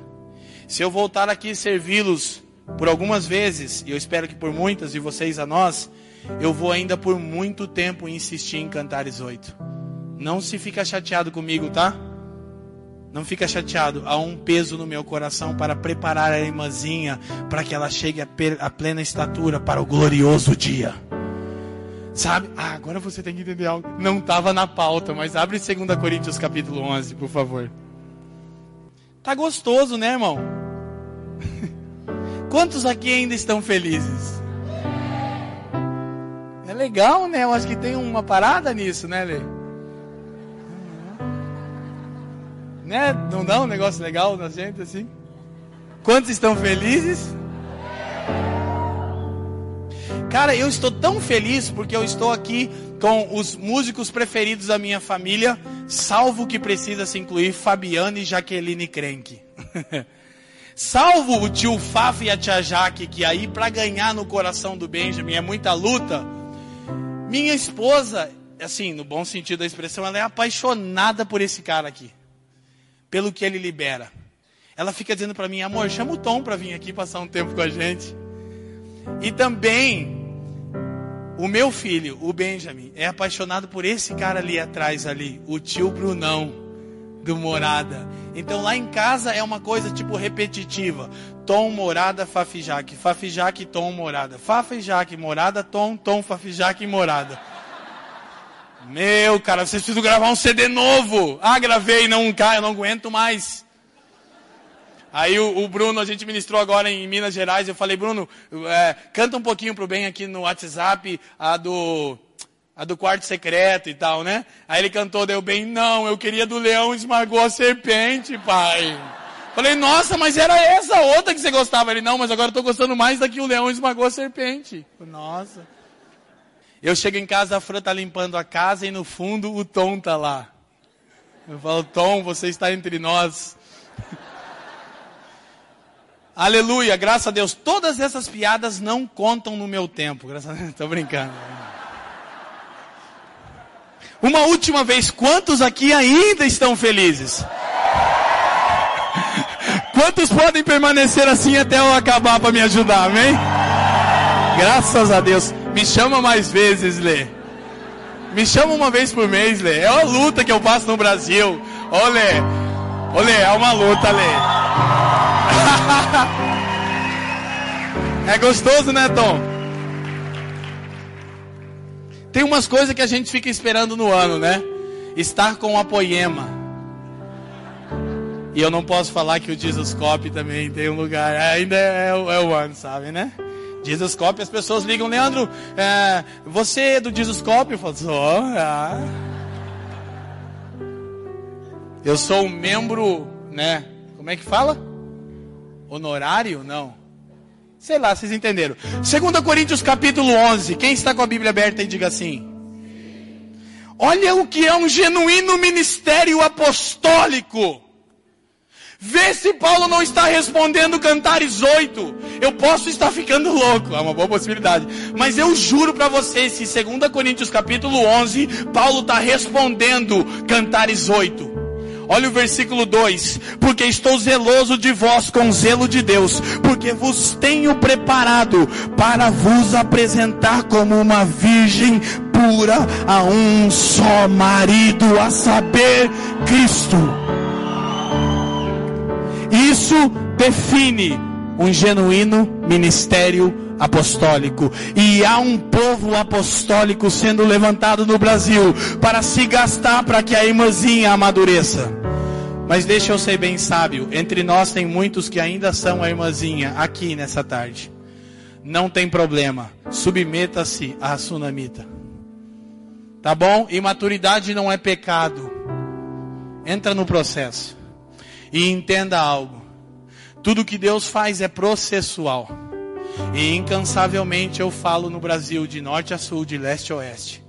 Se eu voltar aqui servi-los por algumas vezes, e eu espero que por muitas, e vocês a nós, eu vou ainda por muito tempo insistir em Cantares 8. Não se fica chateado comigo, tá? Não fica chateado. Há um peso no meu coração para preparar a irmãzinha para que ela chegue a, plena estatura para o glorioso dia. Sabe? Ah, agora você tem que entender algo. Não estava na pauta, mas abre 2 Coríntios capítulo 11, por favor. Tá gostoso, né, irmão? Quantos aqui ainda estão felizes? É legal, né? Eu acho que tem uma parada nisso, né, Lei? Né? Não dá um negócio legal na gente assim? Quantos estão felizes? Cara, eu estou tão feliz porque eu estou aqui com os músicos preferidos da minha família, salvo que precisa se incluir Fabiana e Jaqueline Krenk. salvo o tio Faf e a tia Jaque, que aí para ganhar no coração do Benjamin é muita luta. Minha esposa, assim, no bom sentido da expressão, ela é apaixonada por esse cara aqui pelo que ele libera. Ela fica dizendo para mim, amor, chama o Tom para vir aqui passar um tempo com a gente. E também o meu filho, o Benjamin, é apaixonado por esse cara ali atrás ali, o tio Brunão do Morada. Então lá em casa é uma coisa tipo repetitiva. Tom, Morada, Fafijaque. Fafijaque, Tom, Morada. Fafijaque, Morada, Tom, Tom, Fafijaque, Morada. Meu, cara, vocês precisam gravar um CD novo. Ah, gravei, não cai, eu não aguento mais. Aí o, o, Bruno, a gente ministrou agora em Minas Gerais, eu falei, Bruno, é, canta um pouquinho pro bem aqui no WhatsApp, a do, a do quarto secreto e tal, né? Aí ele cantou, deu bem, não, eu queria do leão esmagou a serpente, pai. Falei, nossa, mas era essa outra que você gostava. Ele, não, mas agora eu tô gostando mais da que o leão esmagou a serpente. Nossa. Eu chego em casa, a Fran está limpando a casa e no fundo o Tom está lá. Eu falo, Tom, você está entre nós. Aleluia, graças a Deus. Todas essas piadas não contam no meu tempo. Graças a Deus, estou brincando. Uma última vez, quantos aqui ainda estão felizes? Quantos podem permanecer assim até eu acabar para me ajudar, amém? Graças a Deus. Me chama mais vezes, Lê. Me chama uma vez por mês, Lê. É uma luta que eu passo no Brasil. Ô, Lê. Ô, Lê, é uma luta, Lê. é gostoso, né, Tom? Tem umas coisas que a gente fica esperando no ano, né? Estar com a poema. E eu não posso falar que o Jesus Cop também tem um lugar. Ainda é, é o ano, sabe, né? Jesus Cop, as pessoas ligam, Leandro, é, você é do Jesus Cop? Eu falo, sou. Ah. Eu sou um membro, né? Como é que fala? Honorário? Não. Sei lá, vocês entenderam. 2 Coríntios capítulo 11. Quem está com a Bíblia aberta e diga assim. Olha o que é um genuíno ministério apostólico. Vê se Paulo não está respondendo Cantares 8. Eu posso estar ficando louco, é uma boa possibilidade. Mas eu juro para vocês, se 2 Coríntios capítulo 11, Paulo está respondendo Cantares 8. Olha o versículo 2: Porque estou zeloso de vós com zelo de Deus, porque vos tenho preparado para vos apresentar como uma virgem pura a um só marido, a saber, Cristo. Isso define um genuíno ministério apostólico. E há um povo apostólico sendo levantado no Brasil para se gastar para que a irmãzinha amadureça. Mas deixa eu ser bem sábio. Entre nós tem muitos que ainda são a irmãzinha aqui nessa tarde. Não tem problema. Submeta-se à sunamita. Tá bom? Imaturidade não é pecado. Entra no processo. E entenda algo. Tudo que Deus faz é processual. E incansavelmente eu falo no Brasil, de norte a sul, de leste a oeste.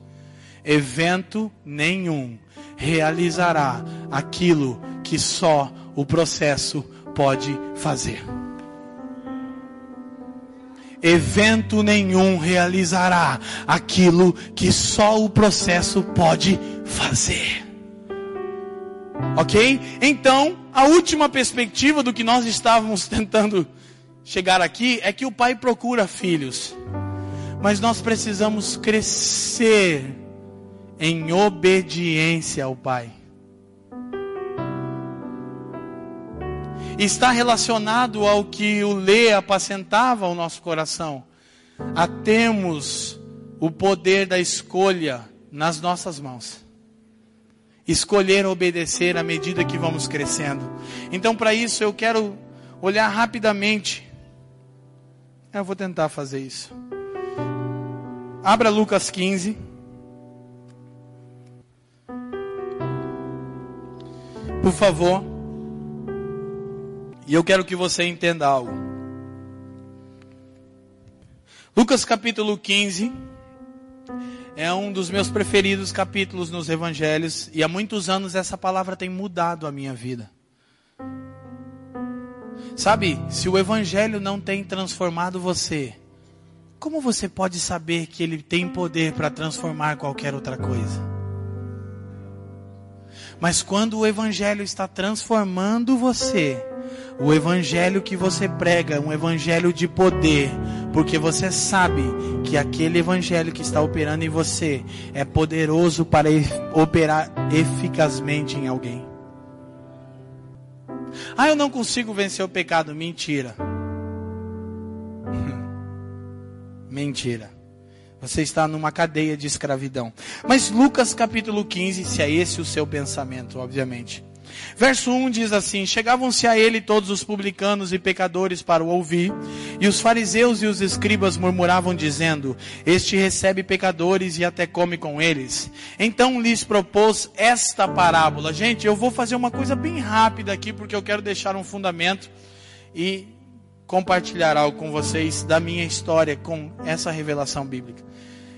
Evento nenhum realizará aquilo que só o processo pode fazer. Evento nenhum realizará aquilo que só o processo pode fazer. Ok? Então, a última perspectiva do que nós estávamos tentando chegar aqui é que o pai procura filhos. Mas nós precisamos crescer em obediência ao pai. Está relacionado ao que o Lê apacentava o nosso coração. A temos o poder da escolha nas nossas mãos escolher obedecer à medida que vamos crescendo. Então, para isso, eu quero olhar rapidamente. Eu vou tentar fazer isso. Abra Lucas 15. Por favor. E eu quero que você entenda algo. Lucas capítulo 15 é um dos meus preferidos capítulos nos evangelhos e há muitos anos essa palavra tem mudado a minha vida. Sabe, se o evangelho não tem transformado você, como você pode saber que ele tem poder para transformar qualquer outra coisa? Mas quando o evangelho está transformando você, o evangelho que você prega é um evangelho de poder, porque você sabe que aquele evangelho que está operando em você é poderoso para operar eficazmente em alguém. Ah, eu não consigo vencer o pecado. Mentira. Mentira. Você está numa cadeia de escravidão. Mas Lucas capítulo 15, se é esse o seu pensamento, obviamente. Verso 1 diz assim: Chegavam-se a ele todos os publicanos e pecadores para o ouvir, e os fariseus e os escribas murmuravam, dizendo: Este recebe pecadores e até come com eles. Então lhes propôs esta parábola. Gente, eu vou fazer uma coisa bem rápida aqui, porque eu quero deixar um fundamento e compartilhar algo com vocês da minha história com essa revelação bíblica.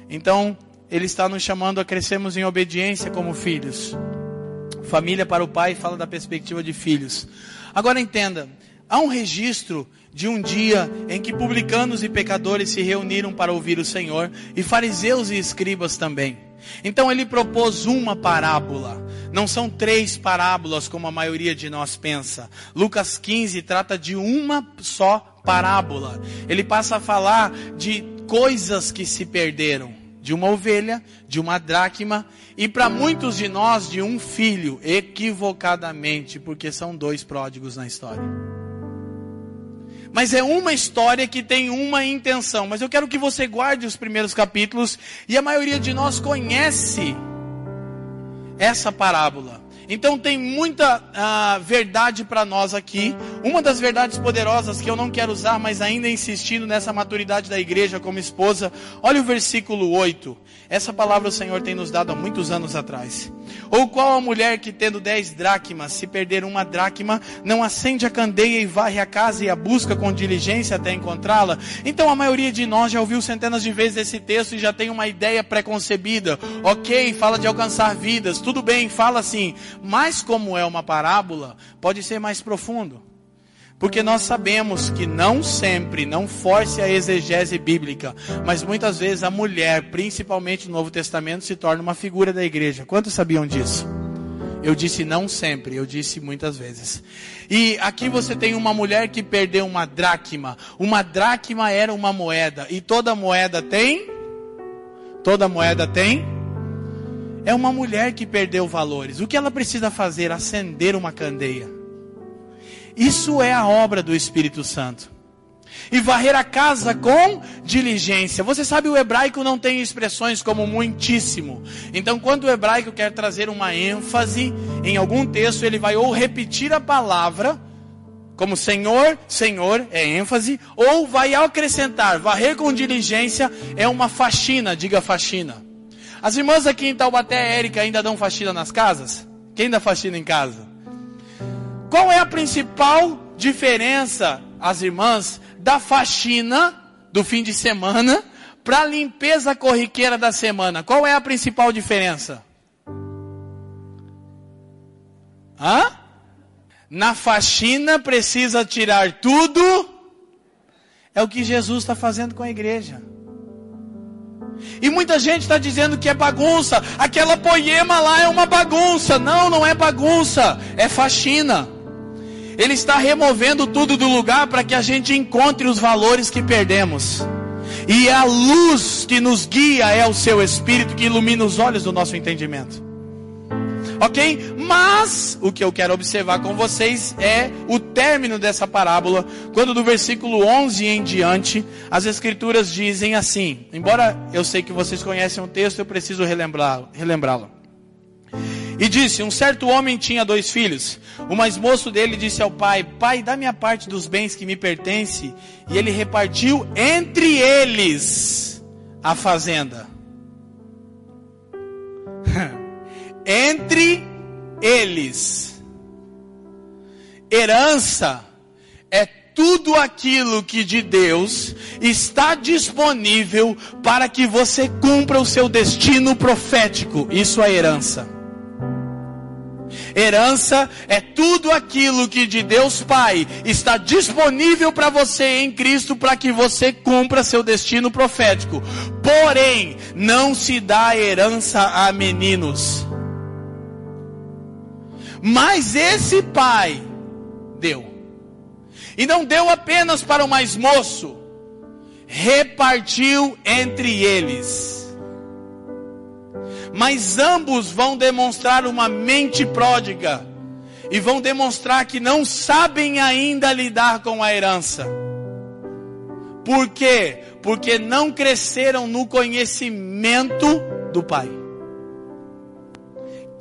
Então, ele está nos chamando a crescermos em obediência como filhos. Família para o pai fala da perspectiva de filhos. Agora entenda, há um registro de um dia em que publicanos e pecadores se reuniram para ouvir o Senhor, e fariseus e escribas também. Então ele propôs uma parábola. Não são três parábolas como a maioria de nós pensa. Lucas 15 trata de uma só parábola. Ele passa a falar de coisas que se perderam, de uma ovelha, de uma dracma e para muitos de nós de um filho, equivocadamente, porque são dois pródigos na história. Mas é uma história que tem uma intenção. Mas eu quero que você guarde os primeiros capítulos e a maioria de nós conhece essa parábola. Então tem muita uh, verdade para nós aqui. Uma das verdades poderosas que eu não quero usar, mas ainda insistindo nessa maturidade da igreja como esposa. Olha o versículo 8. Essa palavra o Senhor tem nos dado há muitos anos atrás. Ou qual a mulher que tendo dez dracmas, se perder uma dracma, não acende a candeia e varre a casa e a busca com diligência até encontrá-la? Então a maioria de nós já ouviu centenas de vezes esse texto e já tem uma ideia preconcebida. Ok, fala de alcançar vidas, tudo bem, fala assim. Mas como é uma parábola, pode ser mais profundo. Porque nós sabemos que não sempre, não force a exegese bíblica, mas muitas vezes a mulher, principalmente no Novo Testamento, se torna uma figura da igreja. Quantos sabiam disso? Eu disse não sempre, eu disse muitas vezes. E aqui você tem uma mulher que perdeu uma dracma. Uma dracma era uma moeda. E toda moeda tem? Toda moeda tem? É uma mulher que perdeu valores. O que ela precisa fazer? Acender uma candeia. Isso é a obra do Espírito Santo. E varrer a casa com diligência. Você sabe, o hebraico não tem expressões como muitíssimo. Então, quando o hebraico quer trazer uma ênfase em algum texto, ele vai ou repetir a palavra, como Senhor, Senhor é ênfase, ou vai acrescentar, varrer com diligência é uma faxina, diga faxina. As irmãs aqui em Taubaté, Érica, ainda dão faxina nas casas? Quem dá faxina em casa? Qual é a principal diferença, as irmãs, da faxina do fim de semana para a limpeza corriqueira da semana? Qual é a principal diferença? Hã? Na faxina precisa tirar tudo. É o que Jesus está fazendo com a igreja. E muita gente está dizendo que é bagunça. Aquela poema lá é uma bagunça. Não, não é bagunça. É faxina. Ele está removendo tudo do lugar para que a gente encontre os valores que perdemos. E a luz que nos guia é o seu Espírito que ilumina os olhos do nosso entendimento. Ok? Mas o que eu quero observar com vocês é o término dessa parábola, quando do versículo 11 em diante, as Escrituras dizem assim. Embora eu sei que vocês conhecem o texto, eu preciso relembrá-lo. Relembrá e disse: Um certo homem tinha dois filhos. O mais moço dele disse ao pai: Pai, dá-me a parte dos bens que me pertence. E ele repartiu entre eles a fazenda. Entre eles. Herança é tudo aquilo que de Deus está disponível para que você cumpra o seu destino profético. Isso é herança. Herança é tudo aquilo que de Deus Pai está disponível para você em Cristo para que você cumpra seu destino profético. Porém, não se dá herança a meninos. Mas esse pai deu. E não deu apenas para o mais moço, repartiu entre eles mas ambos vão demonstrar uma mente pródiga e vão demonstrar que não sabem ainda lidar com a herança. Por quê? Porque não cresceram no conhecimento do Pai.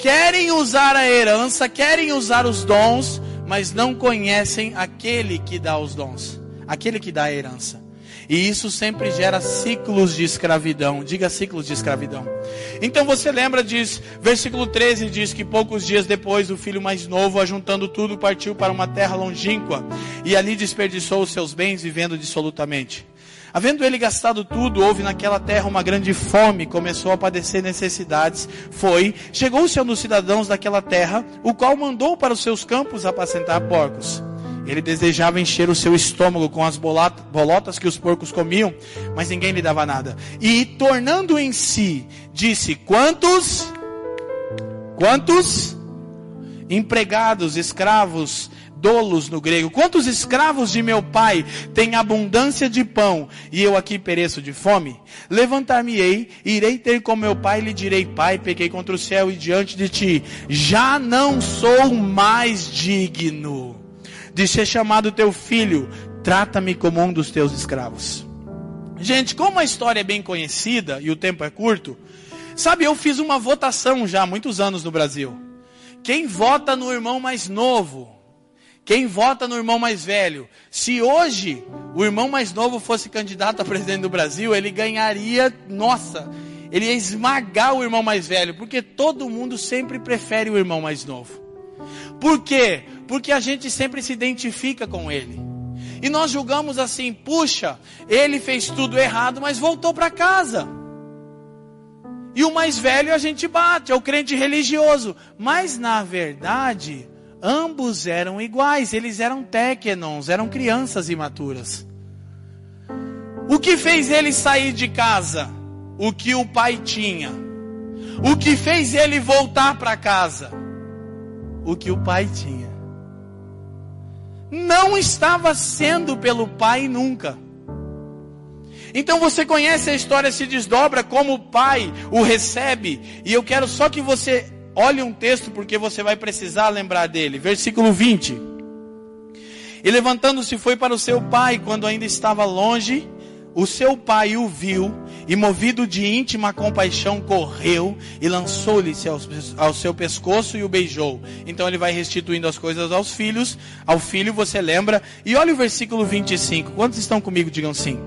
Querem usar a herança, querem usar os dons, mas não conhecem aquele que dá os dons, aquele que dá a herança. E isso sempre gera ciclos de escravidão. Diga ciclos de escravidão. Então você lembra disso, versículo 13 diz que poucos dias depois o filho mais novo, ajuntando tudo, partiu para uma terra longínqua e ali desperdiçou os seus bens vivendo dissolutamente. Havendo ele gastado tudo, houve naquela terra uma grande fome, começou a padecer necessidades. Foi, chegou-se a um dos cidadãos daquela terra, o qual mandou para os seus campos apacentar porcos. Ele desejava encher o seu estômago com as bolotas que os porcos comiam, mas ninguém lhe dava nada. E tornando em si, disse: Quantos? Quantos? Empregados, escravos, dolos no grego. Quantos escravos de meu pai têm abundância de pão e eu aqui pereço de fome? Levantar-me-ei, irei ter com meu pai e lhe direi: Pai, pequei contra o céu e diante de ti, já não sou mais digno de ser chamado teu filho, trata-me como um dos teus escravos. Gente, como a história é bem conhecida e o tempo é curto, sabe, eu fiz uma votação já há muitos anos no Brasil. Quem vota no irmão mais novo? Quem vota no irmão mais velho? Se hoje o irmão mais novo fosse candidato a presidente do Brasil, ele ganharia, nossa, ele ia esmagar o irmão mais velho, porque todo mundo sempre prefere o irmão mais novo. Por quê? Porque a gente sempre se identifica com ele. E nós julgamos assim: puxa, ele fez tudo errado, mas voltou para casa. E o mais velho a gente bate, é o crente religioso. Mas na verdade, ambos eram iguais, eles eram téquenons, eram crianças imaturas. O que fez ele sair de casa? O que o pai tinha. O que fez ele voltar para casa? O que o pai tinha não estava sendo pelo pai nunca. Então você conhece a história, se desdobra como o pai o recebe, e eu quero só que você olhe um texto, porque você vai precisar lembrar dele. Versículo 20. E levantando-se foi para o seu pai, quando ainda estava longe, o seu pai o viu e, movido de íntima compaixão, correu e lançou-lhe ao seu pescoço e o beijou. Então ele vai restituindo as coisas aos filhos. Ao filho você lembra. E olha o versículo 25. Quantos estão comigo? Digam sim.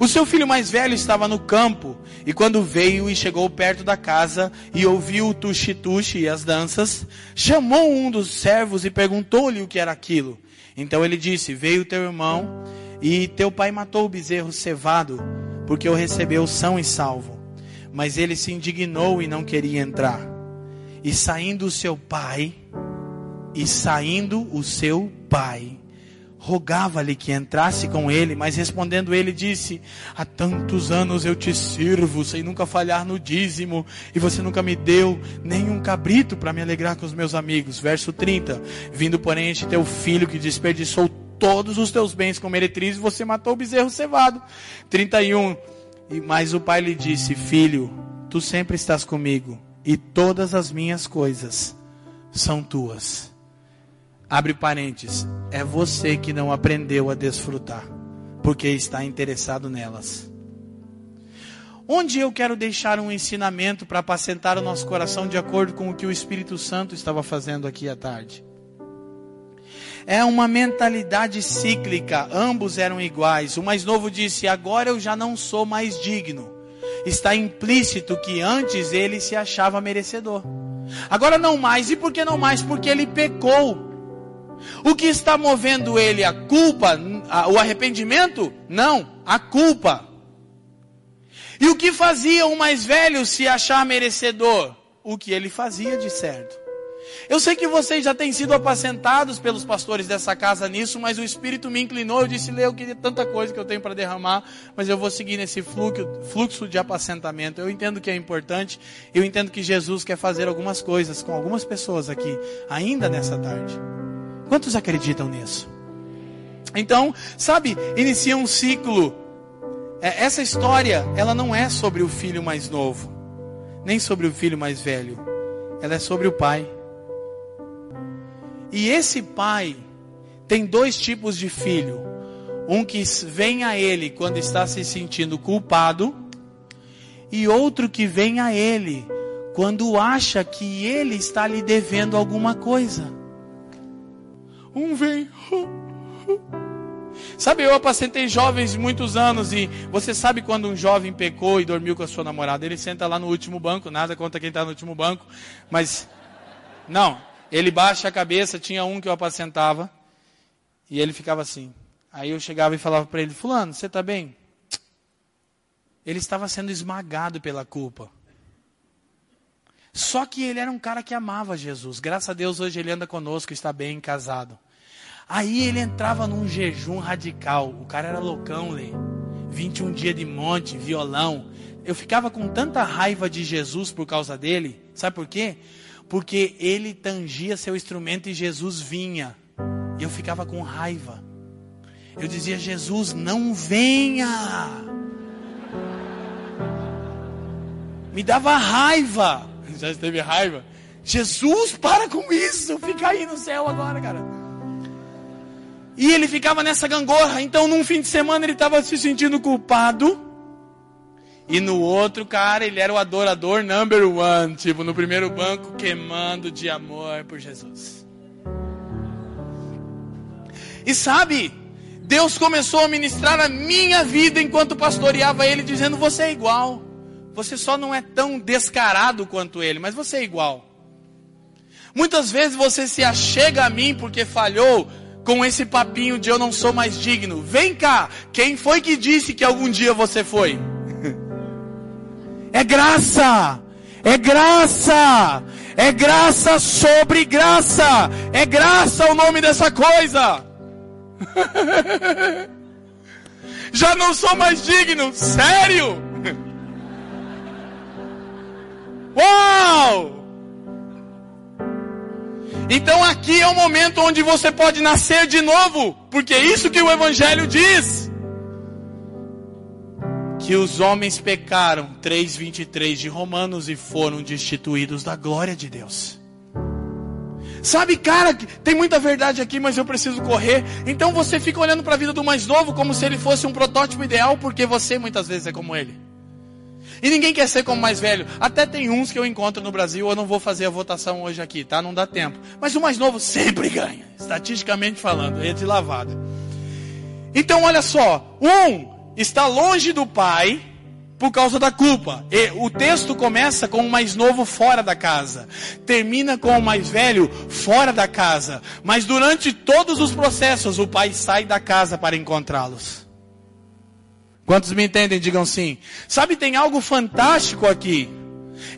O seu filho mais velho estava no campo, e quando veio e chegou perto da casa e ouviu o tuxi-tuxi e as danças, chamou um dos servos e perguntou-lhe o que era aquilo. Então ele disse: Veio teu irmão e teu pai matou o bezerro cevado, porque o recebeu são e salvo. Mas ele se indignou e não queria entrar. E saindo o seu pai, e saindo o seu pai, rogava-lhe que entrasse com ele, mas respondendo ele disse: Há tantos anos eu te sirvo, sem nunca falhar no dízimo, e você nunca me deu nem um cabrito para me alegrar com os meus amigos. Verso 30: Vindo, porém, este teu filho que desperdiçou todos os teus bens com meretriz, você matou o bezerro cevado. 31. E mas o pai lhe disse: Filho, tu sempre estás comigo, e todas as minhas coisas são tuas. Abre parênteses, é você que não aprendeu a desfrutar, porque está interessado nelas. Onde eu quero deixar um ensinamento para apacentar o nosso coração de acordo com o que o Espírito Santo estava fazendo aqui à tarde? É uma mentalidade cíclica, ambos eram iguais. O mais novo disse: Agora eu já não sou mais digno. Está implícito que antes ele se achava merecedor. Agora não mais. E por que não mais? Porque ele pecou. O que está movendo ele? A culpa? O arrependimento? Não, a culpa. E o que fazia o mais velho se achar merecedor? O que ele fazia de certo. Eu sei que vocês já têm sido apacentados pelos pastores dessa casa nisso, mas o Espírito me inclinou. Eu disse, Lê, eu queria tanta coisa que eu tenho para derramar, mas eu vou seguir nesse fluxo de apacentamento. Eu entendo que é importante, eu entendo que Jesus quer fazer algumas coisas com algumas pessoas aqui, ainda nessa tarde. Quantos acreditam nisso? Então, sabe, inicia um ciclo. É, essa história, ela não é sobre o filho mais novo, nem sobre o filho mais velho. Ela é sobre o pai. E esse pai tem dois tipos de filho. Um que vem a ele quando está se sentindo culpado, e outro que vem a ele quando acha que ele está lhe devendo alguma coisa. Um vem. Sabe, eu apacentei jovens muitos anos e você sabe quando um jovem pecou e dormiu com a sua namorada, ele senta lá no último banco, nada contra quem está no último banco, mas não, ele baixa a cabeça, tinha um que eu apacentava, e ele ficava assim. Aí eu chegava e falava para ele: Fulano, você está bem? Ele estava sendo esmagado pela culpa. Só que ele era um cara que amava Jesus. Graças a Deus hoje ele anda conosco, está bem casado. Aí ele entrava num jejum radical. O cara era loucão, Lê. 21 dias de monte, violão. Eu ficava com tanta raiva de Jesus por causa dele. Sabe por quê? Porque ele tangia seu instrumento e Jesus vinha. E eu ficava com raiva. Eu dizia: Jesus, não venha. Me dava raiva. Já teve raiva? Jesus, para com isso. Fica aí no céu agora, cara. E ele ficava nessa gangorra. Então, num fim de semana, ele estava se sentindo culpado. E no outro, cara, ele era o adorador number one. Tipo, no primeiro banco, queimando de amor por Jesus. E sabe, Deus começou a ministrar a minha vida enquanto pastoreava ele, dizendo: Você é igual. Você só não é tão descarado quanto ele, mas você é igual. Muitas vezes você se achega a mim porque falhou, com esse papinho de eu não sou mais digno. Vem cá, quem foi que disse que algum dia você foi? É graça, é graça, é graça sobre graça, é graça o nome dessa coisa. Já não sou mais digno, sério? Uau! Então aqui é o momento onde você pode nascer de novo, porque é isso que o Evangelho diz. Que os homens pecaram, 3,23 de Romanos, e foram destituídos da glória de Deus. Sabe, cara, tem muita verdade aqui, mas eu preciso correr. Então você fica olhando para a vida do mais novo como se ele fosse um protótipo ideal, porque você muitas vezes é como ele. E ninguém quer ser como mais velho. Até tem uns que eu encontro no Brasil, eu não vou fazer a votação hoje aqui, tá? Não dá tempo. Mas o mais novo sempre ganha, estatisticamente falando, é de lavada. Então olha só, um está longe do pai por causa da culpa. E o texto começa com o mais novo fora da casa, termina com o mais velho fora da casa, mas durante todos os processos o pai sai da casa para encontrá-los. Quantos me entendem? Digam sim. Sabe, tem algo fantástico aqui.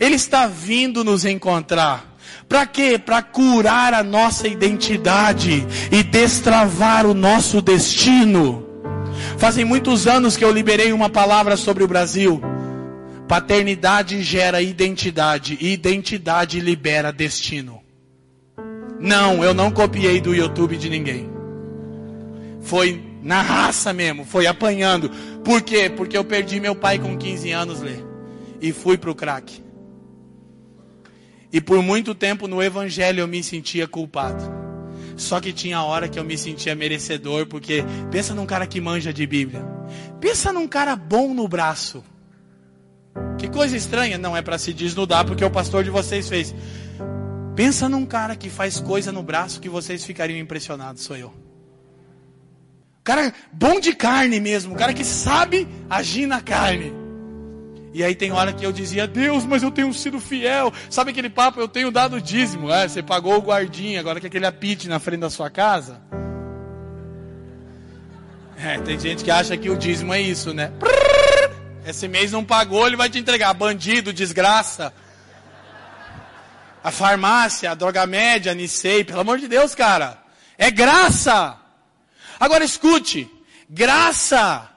Ele está vindo nos encontrar. Para quê? Para curar a nossa identidade e destravar o nosso destino. Fazem muitos anos que eu liberei uma palavra sobre o Brasil. Paternidade gera identidade, identidade libera destino. Não, eu não copiei do YouTube de ninguém. Foi na raça mesmo, foi apanhando. Por quê? Porque eu perdi meu pai com 15 anos, Lê. E fui pro crack. E por muito tempo no evangelho eu me sentia culpado. Só que tinha hora que eu me sentia merecedor, porque pensa num cara que manja de Bíblia. Pensa num cara bom no braço. Que coisa estranha, não é para se desnudar porque o pastor de vocês fez. Pensa num cara que faz coisa no braço que vocês ficariam impressionados, sou eu cara bom de carne mesmo, um cara que sabe agir na carne. E aí tem hora que eu dizia, Deus, mas eu tenho sido fiel. Sabe aquele papo, eu tenho dado dízimo. É, você pagou o guardinha, agora que aquele apite na frente da sua casa. É, tem gente que acha que o dízimo é isso, né? Esse mês não pagou, ele vai te entregar. Bandido, desgraça. A farmácia, a droga média, a Nicei, pelo amor de Deus, cara. É graça. Agora escute, graça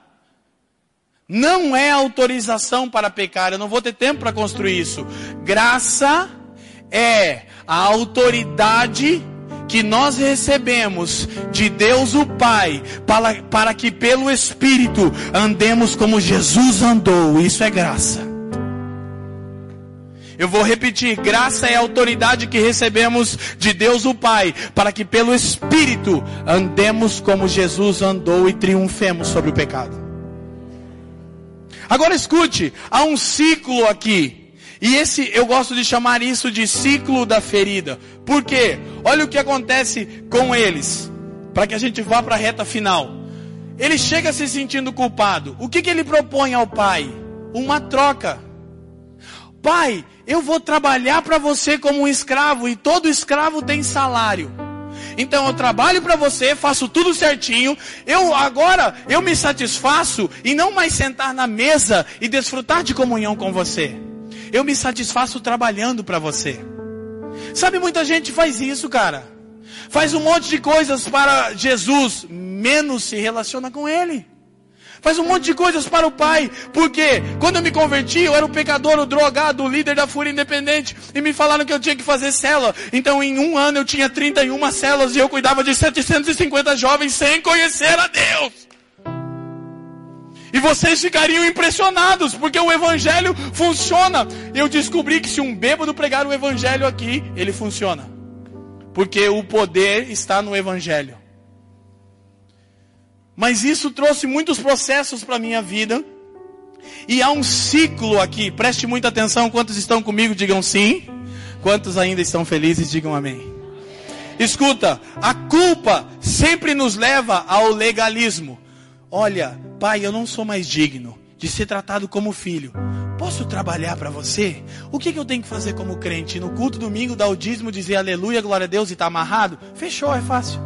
não é autorização para pecar. Eu não vou ter tempo para construir isso. Graça é a autoridade que nós recebemos de Deus o Pai, para, para que pelo Espírito andemos como Jesus andou. Isso é graça. Eu vou repetir: graça é a autoridade que recebemos de Deus o Pai, para que pelo Espírito andemos como Jesus andou e triunfemos sobre o pecado. Agora escute, há um ciclo aqui. E esse, eu gosto de chamar isso de ciclo da ferida. Por quê? Olha o que acontece com eles. Para que a gente vá para a reta final. Ele chega se sentindo culpado. O que, que ele propõe ao pai? Uma troca. Pai, eu vou trabalhar para você como um escravo e todo escravo tem salário. Então eu trabalho para você, faço tudo certinho. Eu agora eu me satisfaço em não mais sentar na mesa e desfrutar de comunhão com você. Eu me satisfaço trabalhando para você. Sabe, muita gente faz isso, cara. Faz um monte de coisas para Jesus, menos se relaciona com Ele. Faz um monte de coisas para o Pai. Porque quando eu me converti, eu era o pecador, o drogado, o líder da Fúria Independente. E me falaram que eu tinha que fazer cela. Então em um ano eu tinha 31 celas e eu cuidava de 750 jovens sem conhecer a Deus. E vocês ficariam impressionados, porque o Evangelho funciona. Eu descobri que se um bêbado pregar o Evangelho aqui, ele funciona. Porque o poder está no Evangelho. Mas isso trouxe muitos processos para a minha vida. E há um ciclo aqui. Preste muita atenção. Quantos estão comigo, digam sim. Quantos ainda estão felizes, digam amém. Escuta, a culpa sempre nos leva ao legalismo. Olha, pai, eu não sou mais digno de ser tratado como filho. Posso trabalhar para você? O que, que, eu tenho que fazer como crente? No culto domingo, dar o dízimo, dizer aleluia, glória a Deus e estar tá amarrado? Fechou, é fácil.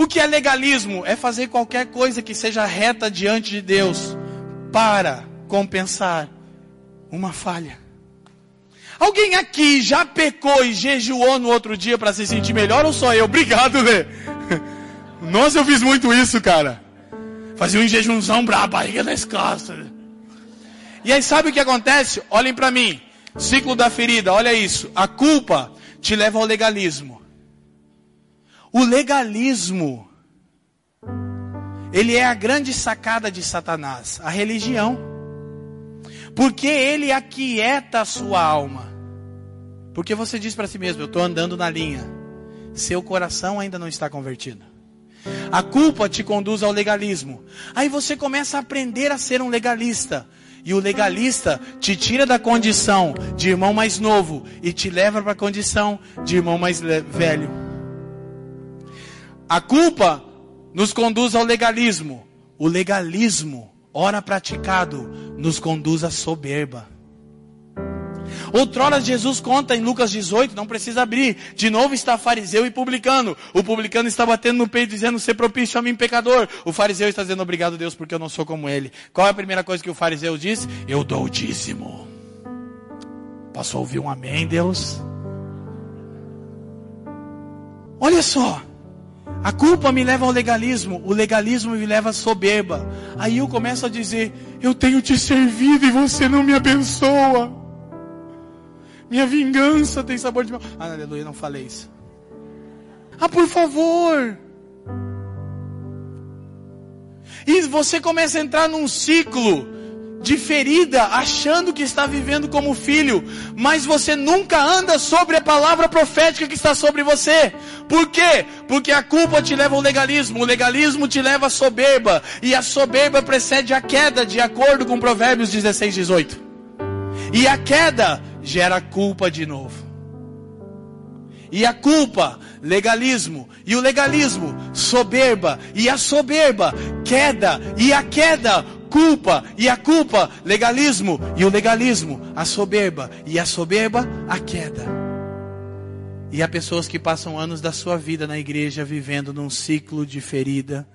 O que é legalismo? É fazer qualquer coisa que seja reta diante de Deus para compensar uma falha. Alguém aqui já pecou e jejuou no outro dia para se sentir melhor ou só eu? Obrigado, Lê. Nossa, eu fiz muito isso, cara. Fazia um jejumzão brabo, barriga nas costas. E aí sabe o que acontece? Olhem para mim. Ciclo da ferida, olha isso. A culpa te leva ao legalismo. O legalismo, ele é a grande sacada de Satanás, a religião. Porque ele aquieta a sua alma. Porque você diz para si mesmo: Eu estou andando na linha. Seu coração ainda não está convertido. A culpa te conduz ao legalismo. Aí você começa a aprender a ser um legalista. E o legalista te tira da condição de irmão mais novo e te leva para a condição de irmão mais velho. A culpa nos conduz ao legalismo. O legalismo, ora praticado, nos conduz à soberba. Outrora Jesus conta em Lucas 18, não precisa abrir. De novo está fariseu e publicano. O publicano está batendo no peito dizendo: "Ser propício a mim pecador". O fariseu está dizendo: "Obrigado Deus, porque eu não sou como ele". Qual é a primeira coisa que o fariseu diz? Eu dou o dízimo. Posso ouvir um amém, Deus? Olha só. A culpa me leva ao legalismo, o legalismo me leva à soberba. Aí eu começo a dizer: Eu tenho te servido e você não me abençoa. Minha vingança tem sabor de mel. Ah, aleluia, não falei isso. Ah, por favor. E você começa a entrar num ciclo de ferida, achando que está vivendo como filho, mas você nunca anda sobre a palavra profética que está sobre você. Por quê? Porque a culpa te leva ao legalismo, o legalismo te leva à soberba, e a soberba precede a queda, de acordo com Provérbios 16, 18. E a queda gera culpa de novo. E a culpa, legalismo. E o legalismo, soberba. E a soberba, queda. E a queda, culpa, e a culpa, legalismo, e o legalismo, a soberba, e a soberba, a queda. E há pessoas que passam anos da sua vida na igreja vivendo num ciclo de ferida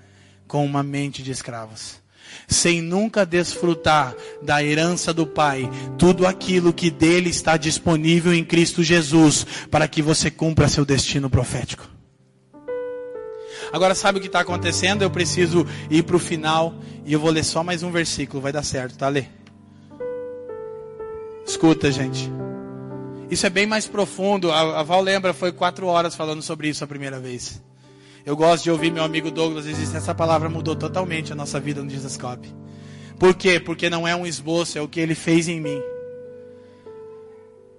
com uma mente de escravos, sem nunca desfrutar da herança do Pai, tudo aquilo que dele está disponível em Cristo Jesus, para que você cumpra seu destino profético. Agora, sabe o que está acontecendo? Eu preciso ir para o final e eu vou ler só mais um versículo. Vai dar certo, tá? Lê. Escuta, gente. Isso é bem mais profundo. A, a Val lembra, foi quatro horas falando sobre isso a primeira vez. Eu gosto de ouvir meu amigo Douglas dizer essa palavra mudou totalmente a nossa vida no Jesus Cop. Por quê? Porque não é um esboço, é o que ele fez em mim.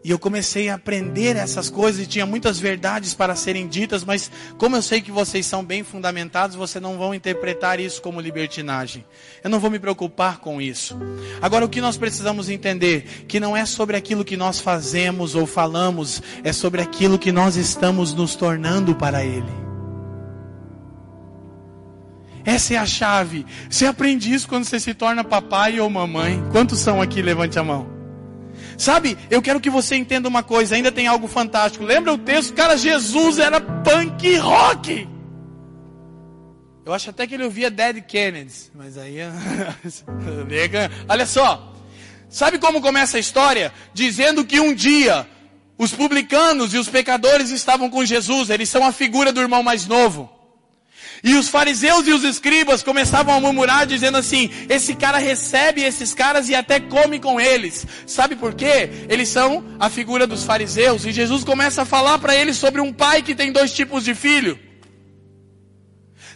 E eu comecei a aprender essas coisas e tinha muitas verdades para serem ditas, mas como eu sei que vocês são bem fundamentados, vocês não vão interpretar isso como libertinagem. Eu não vou me preocupar com isso. Agora o que nós precisamos entender, que não é sobre aquilo que nós fazemos ou falamos, é sobre aquilo que nós estamos nos tornando para ele. Essa é a chave. Você aprende isso quando você se torna papai ou mamãe. Quantos são aqui? Levante a mão. Sabe, eu quero que você entenda uma coisa, ainda tem algo fantástico. Lembra o texto? Cara, Jesus era punk rock. Eu acho até que ele ouvia Dead Kennedys, mas aí. Olha só. Sabe como começa a história? Dizendo que um dia os publicanos e os pecadores estavam com Jesus, eles são a figura do irmão mais novo. E os fariseus e os escribas começavam a murmurar, dizendo assim: esse cara recebe esses caras e até come com eles. Sabe por quê? Eles são a figura dos fariseus. E Jesus começa a falar para eles sobre um pai que tem dois tipos de filho.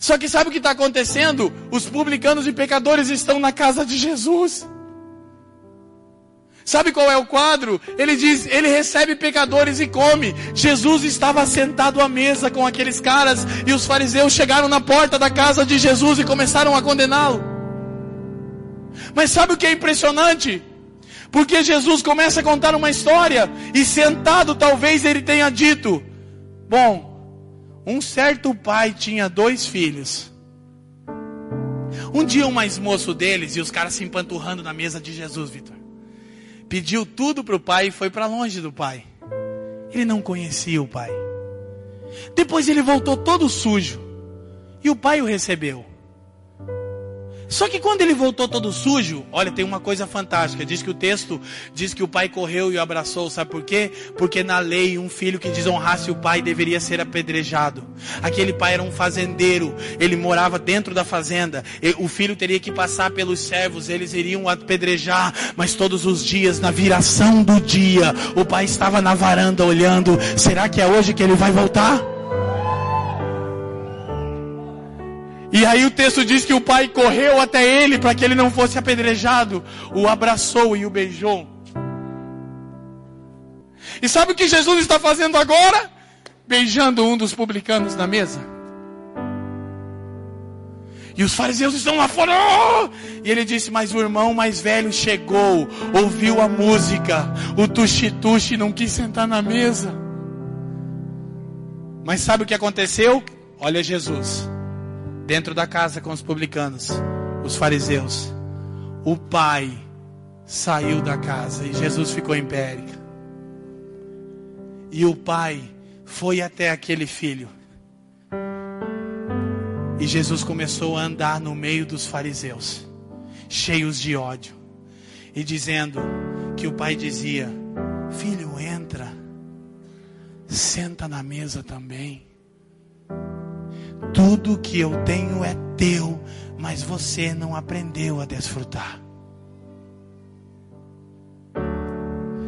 Só que sabe o que está acontecendo? Os publicanos e pecadores estão na casa de Jesus. Sabe qual é o quadro? Ele diz, ele recebe pecadores e come. Jesus estava sentado à mesa com aqueles caras e os fariseus chegaram na porta da casa de Jesus e começaram a condená-lo. Mas sabe o que é impressionante? Porque Jesus começa a contar uma história e sentado talvez ele tenha dito: Bom, um certo pai tinha dois filhos. Um dia o mais moço deles e os caras se empanturrando na mesa de Jesus, Vitor pediu tudo para o pai e foi para longe do pai. Ele não conhecia o pai. Depois ele voltou todo sujo. E o pai o recebeu. Só que quando ele voltou todo sujo, olha, tem uma coisa fantástica. Diz que o texto diz que o pai correu e o abraçou. Sabe por quê? Porque na lei, um filho que desonrasse o pai deveria ser apedrejado. Aquele pai era um fazendeiro. Ele morava dentro da fazenda. O filho teria que passar pelos servos. Eles iriam apedrejar. Mas todos os dias, na viração do dia, o pai estava na varanda olhando. Será que é hoje que ele vai voltar? E aí o texto diz que o pai correu até ele para que ele não fosse apedrejado, o abraçou e o beijou. E sabe o que Jesus está fazendo agora? Beijando um dos publicanos na mesa. E os fariseus estão lá fora. Oh! E ele disse: Mas o irmão mais velho chegou, ouviu a música, o tuxi-tuxi não quis sentar na mesa. Mas sabe o que aconteceu? Olha Jesus dentro da casa com os publicanos, os fariseus. O pai saiu da casa e Jesus ficou em pé. E o pai foi até aquele filho. E Jesus começou a andar no meio dos fariseus, cheios de ódio, e dizendo que o pai dizia: Filho, entra, senta na mesa também. Tudo que eu tenho é teu, mas você não aprendeu a desfrutar.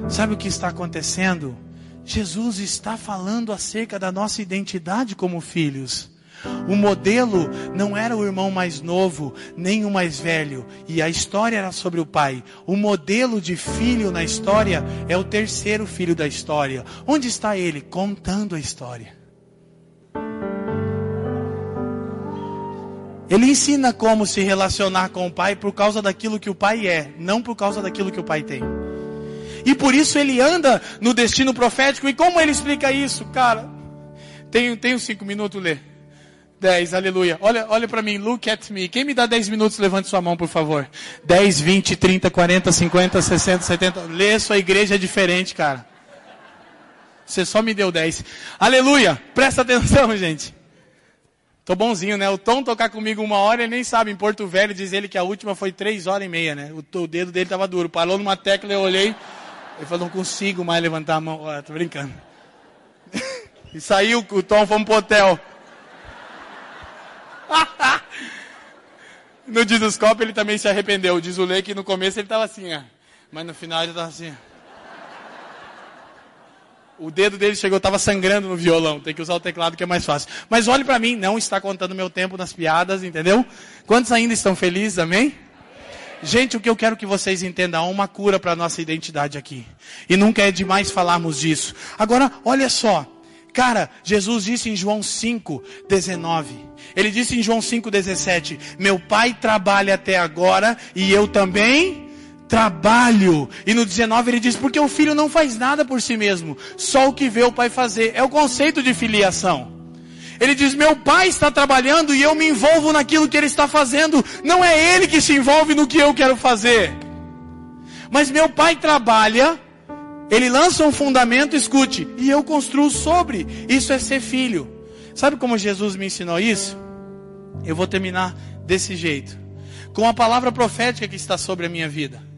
Sabe o que está acontecendo? Jesus está falando acerca da nossa identidade como filhos. O modelo não era o irmão mais novo, nem o mais velho, e a história era sobre o pai. O modelo de filho na história é o terceiro filho da história. Onde está ele? Contando a história. Ele ensina como se relacionar com o pai por causa daquilo que o pai é, não por causa daquilo que o pai tem. E por isso ele anda no destino profético. E como ele explica isso, cara? Tenho, tenho cinco minutos, Lê. Dez, aleluia. Olha, olha para mim, look at me. Quem me dá dez minutos, levante sua mão, por favor. Dez, vinte, trinta, quarenta, cinquenta, sessenta, setenta. Lê, sua igreja é diferente, cara. Você só me deu dez. Aleluia. Presta atenção, gente. Tô bonzinho, né? O Tom tocar comigo uma hora, ele nem sabe. Em Porto Velho, diz ele que a última foi três horas e meia, né? O, o dedo dele tava duro. Parou numa tecla, eu olhei. Ele falou, não consigo mais levantar a mão. Ah, tô brincando. e saiu, o Tom fomos pro hotel. no Didoscópio ele também se arrependeu. Diz o Lei que no começo ele tava assim, ó. Mas no final ele tava assim, ó. O dedo dele chegou, estava sangrando no violão. Tem que usar o teclado que é mais fácil. Mas olhe para mim, não está contando meu tempo nas piadas, entendeu? Quantos ainda estão felizes, amém? Gente, o que eu quero que vocês entendam, há uma cura para a nossa identidade aqui. E nunca é demais falarmos disso. Agora, olha só. Cara, Jesus disse em João 5, 19. Ele disse em João 5, 17: Meu pai trabalha até agora e eu também trabalho. E no 19 ele diz: porque o filho não faz nada por si mesmo, só o que vê o pai fazer. É o conceito de filiação. Ele diz: meu pai está trabalhando e eu me envolvo naquilo que ele está fazendo. Não é ele que se envolve no que eu quero fazer. Mas meu pai trabalha, ele lança um fundamento, escute, e eu construo sobre. Isso é ser filho. Sabe como Jesus me ensinou isso? Eu vou terminar desse jeito. Com a palavra profética que está sobre a minha vida.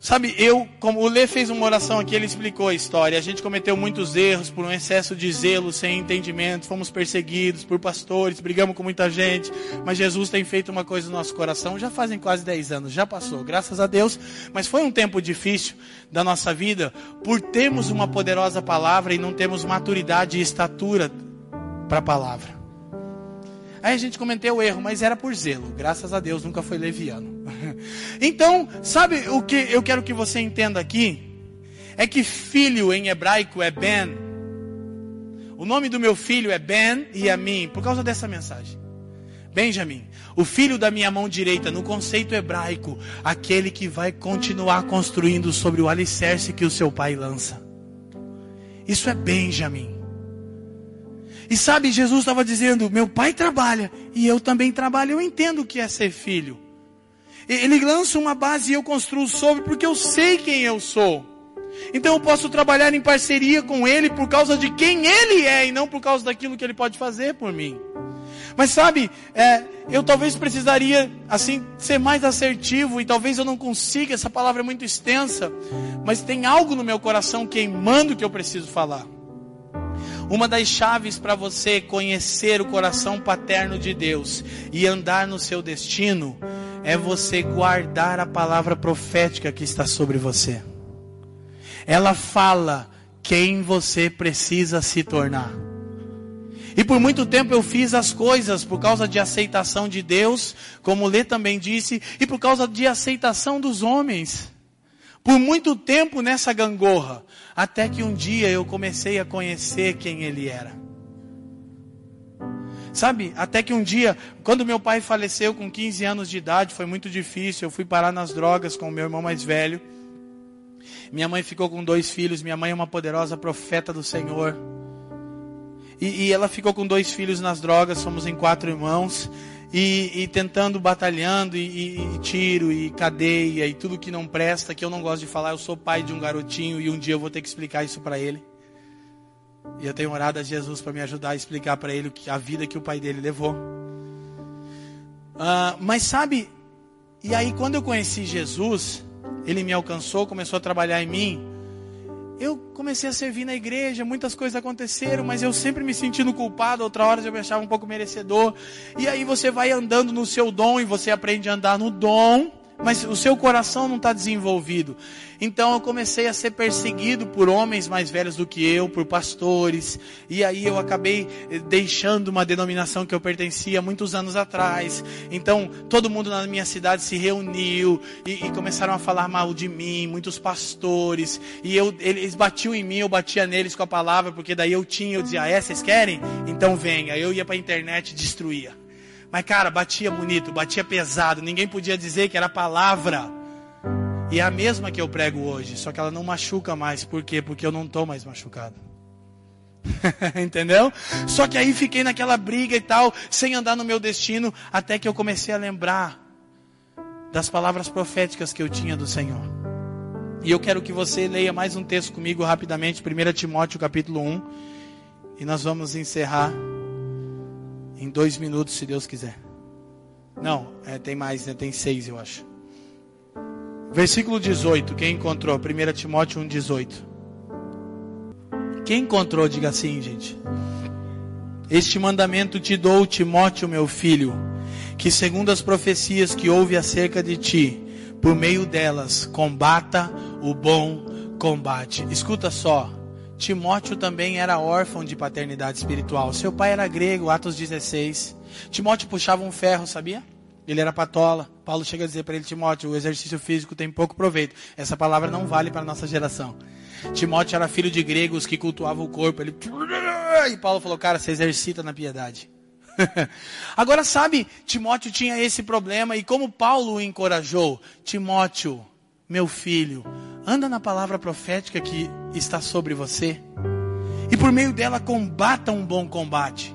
Sabe, eu, como o Lê fez uma oração aqui, ele explicou a história. A gente cometeu muitos erros por um excesso de zelo, sem entendimento, fomos perseguidos por pastores, brigamos com muita gente. Mas Jesus tem feito uma coisa no nosso coração, já fazem quase 10 anos, já passou, graças a Deus. Mas foi um tempo difícil da nossa vida por termos uma poderosa palavra e não termos maturidade e estatura para a palavra. Aí a gente cometeu o erro, mas era por zelo. Graças a Deus nunca foi leviano. Então, sabe o que eu quero que você entenda aqui? É que filho em hebraico é Ben. O nome do meu filho é Ben e a mim, por causa dessa mensagem. Benjamin, o filho da minha mão direita, no conceito hebraico, aquele que vai continuar construindo sobre o alicerce que o seu pai lança. Isso é Benjamin. E sabe, Jesus estava dizendo: meu pai trabalha e eu também trabalho. Eu entendo o que é ser filho. Ele lança uma base e eu construo sobre, porque eu sei quem eu sou. Então eu posso trabalhar em parceria com Ele por causa de quem Ele é e não por causa daquilo que Ele pode fazer por mim. Mas sabe, é, eu talvez precisaria, assim, ser mais assertivo e talvez eu não consiga, essa palavra é muito extensa, mas tem algo no meu coração queimando que eu preciso falar. Uma das chaves para você conhecer o coração paterno de Deus e andar no seu destino é você guardar a palavra profética que está sobre você. Ela fala quem você precisa se tornar. E por muito tempo eu fiz as coisas por causa de aceitação de Deus, como Lê também disse, e por causa de aceitação dos homens. Por muito tempo nessa gangorra, até que um dia eu comecei a conhecer quem ele era. Sabe, até que um dia, quando meu pai faleceu com 15 anos de idade, foi muito difícil. Eu fui parar nas drogas com o meu irmão mais velho. Minha mãe ficou com dois filhos. Minha mãe é uma poderosa profeta do Senhor. E, e ela ficou com dois filhos nas drogas. Somos em quatro irmãos. E, e tentando, batalhando, e, e, tiro, e cadeia, e tudo que não presta, que eu não gosto de falar. Eu sou pai de um garotinho e um dia eu vou ter que explicar isso para ele. E eu tenho orado a Jesus para me ajudar a explicar para ele a vida que o pai dele levou. Uh, mas sabe, e aí quando eu conheci Jesus, ele me alcançou, começou a trabalhar em mim. Eu comecei a servir na igreja, muitas coisas aconteceram, mas eu sempre me sentindo culpado, outra hora eu me achava um pouco merecedor. E aí você vai andando no seu dom e você aprende a andar no dom mas o seu coração não está desenvolvido. Então eu comecei a ser perseguido por homens mais velhos do que eu, por pastores, e aí eu acabei eh, deixando uma denominação que eu pertencia muitos anos atrás. Então todo mundo na minha cidade se reuniu e, e começaram a falar mal de mim, muitos pastores, e eu, eles batiam em mim, eu batia neles com a palavra, porque daí eu tinha, eu dizia, ah, é, vocês querem? Então venha. Eu ia para a internet e destruía. Mas, cara, batia bonito, batia pesado, ninguém podia dizer que era palavra. E é a mesma que eu prego hoje, só que ela não machuca mais. Por quê? Porque eu não estou mais machucado. Entendeu? Só que aí fiquei naquela briga e tal, sem andar no meu destino, até que eu comecei a lembrar das palavras proféticas que eu tinha do Senhor. E eu quero que você leia mais um texto comigo rapidamente, 1 Timóteo capítulo 1, e nós vamos encerrar em dois minutos, se Deus quiser. Não, é, tem mais, né? tem seis, eu acho. Versículo 18, quem encontrou? 1 Timóteo 1,18. Quem encontrou, diga assim, gente. Este mandamento te dou, Timóteo, meu filho, que segundo as profecias que houve acerca de ti, por meio delas, combata o bom combate. Escuta só, Timóteo também era órfão de paternidade espiritual. Seu pai era grego, Atos 16. Timóteo puxava um ferro, sabia? Ele era patola. Paulo chega a dizer para ele, Timóteo, o exercício físico tem pouco proveito. Essa palavra não vale para a nossa geração. Timóteo era filho de gregos que cultuavam o corpo. Ele... E Paulo falou, cara, você exercita na piedade. Agora sabe, Timóteo tinha esse problema e como Paulo o encorajou, Timóteo, meu filho, anda na palavra profética que está sobre você. E por meio dela combata um bom combate.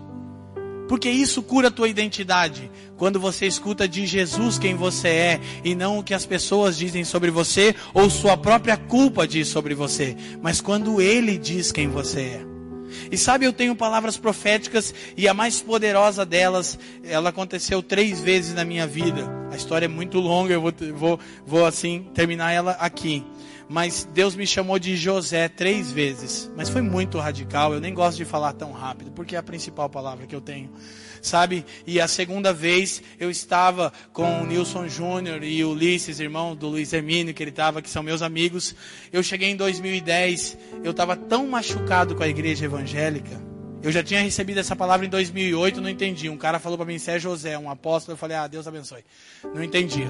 Porque isso cura a tua identidade. Quando você escuta de Jesus quem você é e não o que as pessoas dizem sobre você ou sua própria culpa diz sobre você, mas quando ele diz quem você é. E sabe, eu tenho palavras proféticas e a mais poderosa delas, ela aconteceu três vezes na minha vida. A história é muito longa, eu vou, vou, vou assim terminar ela aqui. Mas Deus me chamou de José três vezes. Mas foi muito radical. Eu nem gosto de falar tão rápido, porque é a principal palavra que eu tenho sabe? E a segunda vez eu estava com o Nilson Júnior e o Ulisses, irmão do Luiz Hermínio, que ele estava, que são meus amigos. Eu cheguei em 2010, eu estava tão machucado com a igreja evangélica. Eu já tinha recebido essa palavra em 2008, não entendi. Um cara falou para mim, Sérgio José, um apóstolo. Eu falei, ah, Deus abençoe. Não entendia.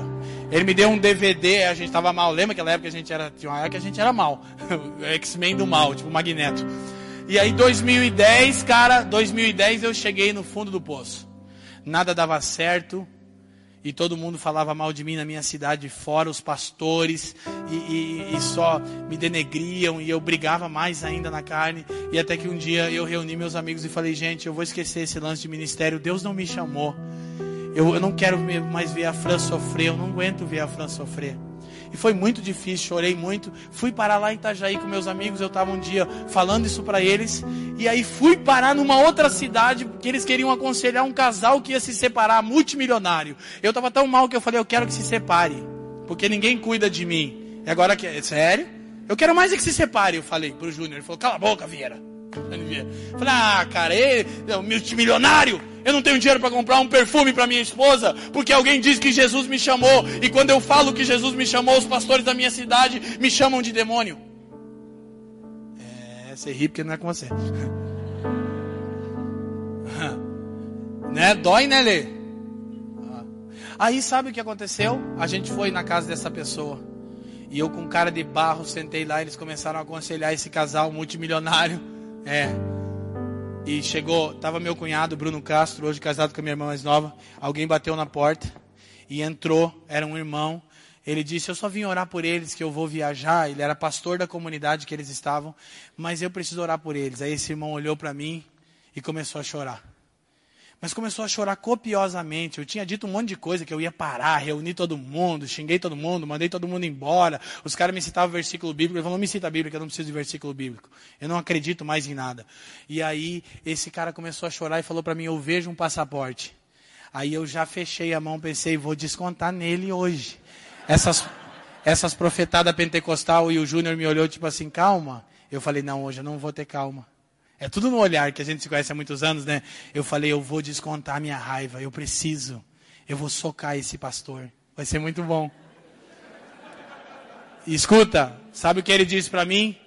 Ele me deu um DVD, a gente estava mal. Lembra aquela época que a gente era, tinha uma época que a gente era mal. X-Men do mal, tipo Magneto. E aí 2010, cara, 2010 eu cheguei no fundo do poço. Nada dava certo. E todo mundo falava mal de mim na minha cidade, fora os pastores, e, e, e só me denegriam, e eu brigava mais ainda na carne. E até que um dia eu reuni meus amigos e falei: gente, eu vou esquecer esse lance de ministério, Deus não me chamou. Eu, eu não quero mais ver a Fran sofrer, eu não aguento ver a Fran sofrer. E foi muito difícil, chorei muito. Fui parar lá em Itajaí com meus amigos, eu estava um dia falando isso para eles. E aí fui parar numa outra cidade, que eles queriam aconselhar um casal que ia se separar, multimilionário. Eu estava tão mal que eu falei, eu quero que se separe. Porque ninguém cuida de mim. E agora que. Sério? Eu quero mais é que se separe, eu falei pro Júnior. Ele falou, cala a boca, Vieira. Falei, ah, cara, ele é um multimilionário. Eu não tenho dinheiro para comprar um perfume para minha esposa, porque alguém disse que Jesus me chamou. E quando eu falo que Jesus me chamou, os pastores da minha cidade me chamam de demônio. É, você ri porque não é com você. né? Dói, né, Lê? Aí sabe o que aconteceu? A gente foi na casa dessa pessoa. E eu com cara de barro sentei lá, eles começaram a aconselhar esse casal multimilionário. É, e chegou, tava meu cunhado, Bruno Castro, hoje casado com a minha irmã mais nova. Alguém bateu na porta e entrou, era um irmão. Ele disse: Eu só vim orar por eles, que eu vou viajar. Ele era pastor da comunidade que eles estavam, mas eu preciso orar por eles. Aí esse irmão olhou para mim e começou a chorar mas começou a chorar copiosamente. Eu tinha dito um monte de coisa que eu ia parar, reunir todo mundo, xinguei todo mundo, mandei todo mundo embora. Os caras me citavam versículo bíblico. Ele falou: não me cita a Bíblia, que eu não preciso de versículo bíblico. Eu não acredito mais em nada. E aí esse cara começou a chorar e falou para mim: eu vejo um passaporte. Aí eu já fechei a mão, pensei: vou descontar nele hoje. Essas, essas profetadas pentecostal e o Júnior me olhou tipo assim: calma. Eu falei: não, hoje eu não vou ter calma. É tudo no olhar que a gente se conhece há muitos anos, né? Eu falei, eu vou descontar minha raiva, eu preciso. Eu vou socar esse pastor. Vai ser muito bom. E escuta, sabe o que ele disse para mim?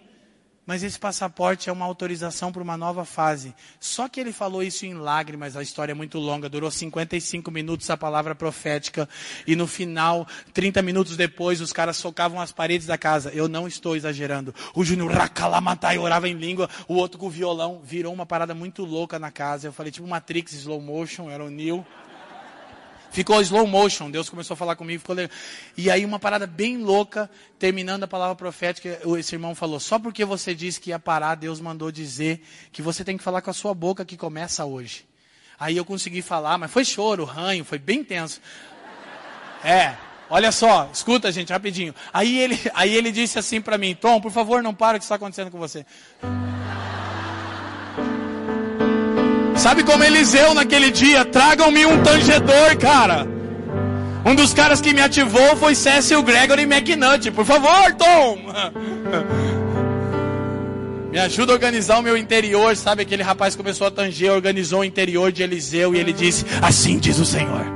Mas esse passaporte é uma autorização para uma nova fase. Só que ele falou isso em lágrimas, a história é muito longa, durou 55 minutos a palavra profética. E no final, 30 minutos depois, os caras socavam as paredes da casa. Eu não estou exagerando. O Júnior Rakalamatai orava em língua, o outro com o violão. Virou uma parada muito louca na casa. Eu falei, tipo Matrix slow motion, era o Neil. Ficou slow motion, Deus começou a falar comigo, ficou legal. E aí uma parada bem louca, terminando a palavra profética, esse irmão falou, só porque você disse que ia parar, Deus mandou dizer que você tem que falar com a sua boca que começa hoje. Aí eu consegui falar, mas foi choro, ranho, foi bem tenso. É, olha só, escuta gente, rapidinho. Aí ele, aí ele disse assim para mim, Tom, por favor, não para o que está acontecendo com você. Sabe como Eliseu naquele dia? Tragam-me um tangedor, cara. Um dos caras que me ativou foi Cecil Gregory McNutt. Por favor, Tom. Me ajuda a organizar o meu interior. Sabe aquele rapaz começou a tanger, organizou o interior de Eliseu e ele disse: Assim diz o Senhor.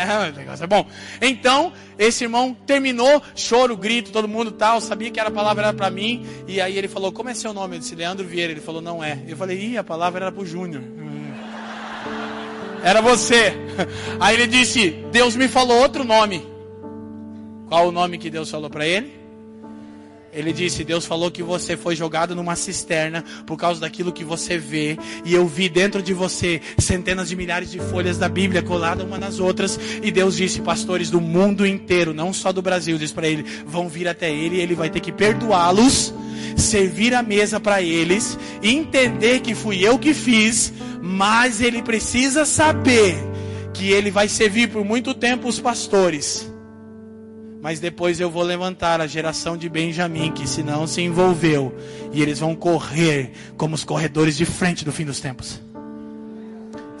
É, negócio é bom. Então, esse irmão terminou, choro, grito, todo mundo tal, sabia que era a palavra era para mim. E aí ele falou: Como é seu nome? Eu disse: Leandro Vieira. Ele falou: Não é. Eu falei: Ih, a palavra era pro Júnior. Era você. Aí ele disse: Deus me falou outro nome. Qual o nome que Deus falou para ele? Ele disse: Deus falou que você foi jogado numa cisterna por causa daquilo que você vê. E eu vi dentro de você centenas de milhares de folhas da Bíblia coladas uma nas outras. E Deus disse: Pastores do mundo inteiro, não só do Brasil, diz para ele: vão vir até ele. E ele vai ter que perdoá-los, servir a mesa para eles, entender que fui eu que fiz. Mas ele precisa saber que ele vai servir por muito tempo os pastores mas depois eu vou levantar a geração de Benjamim, que se não se envolveu, e eles vão correr como os corredores de frente do fim dos tempos.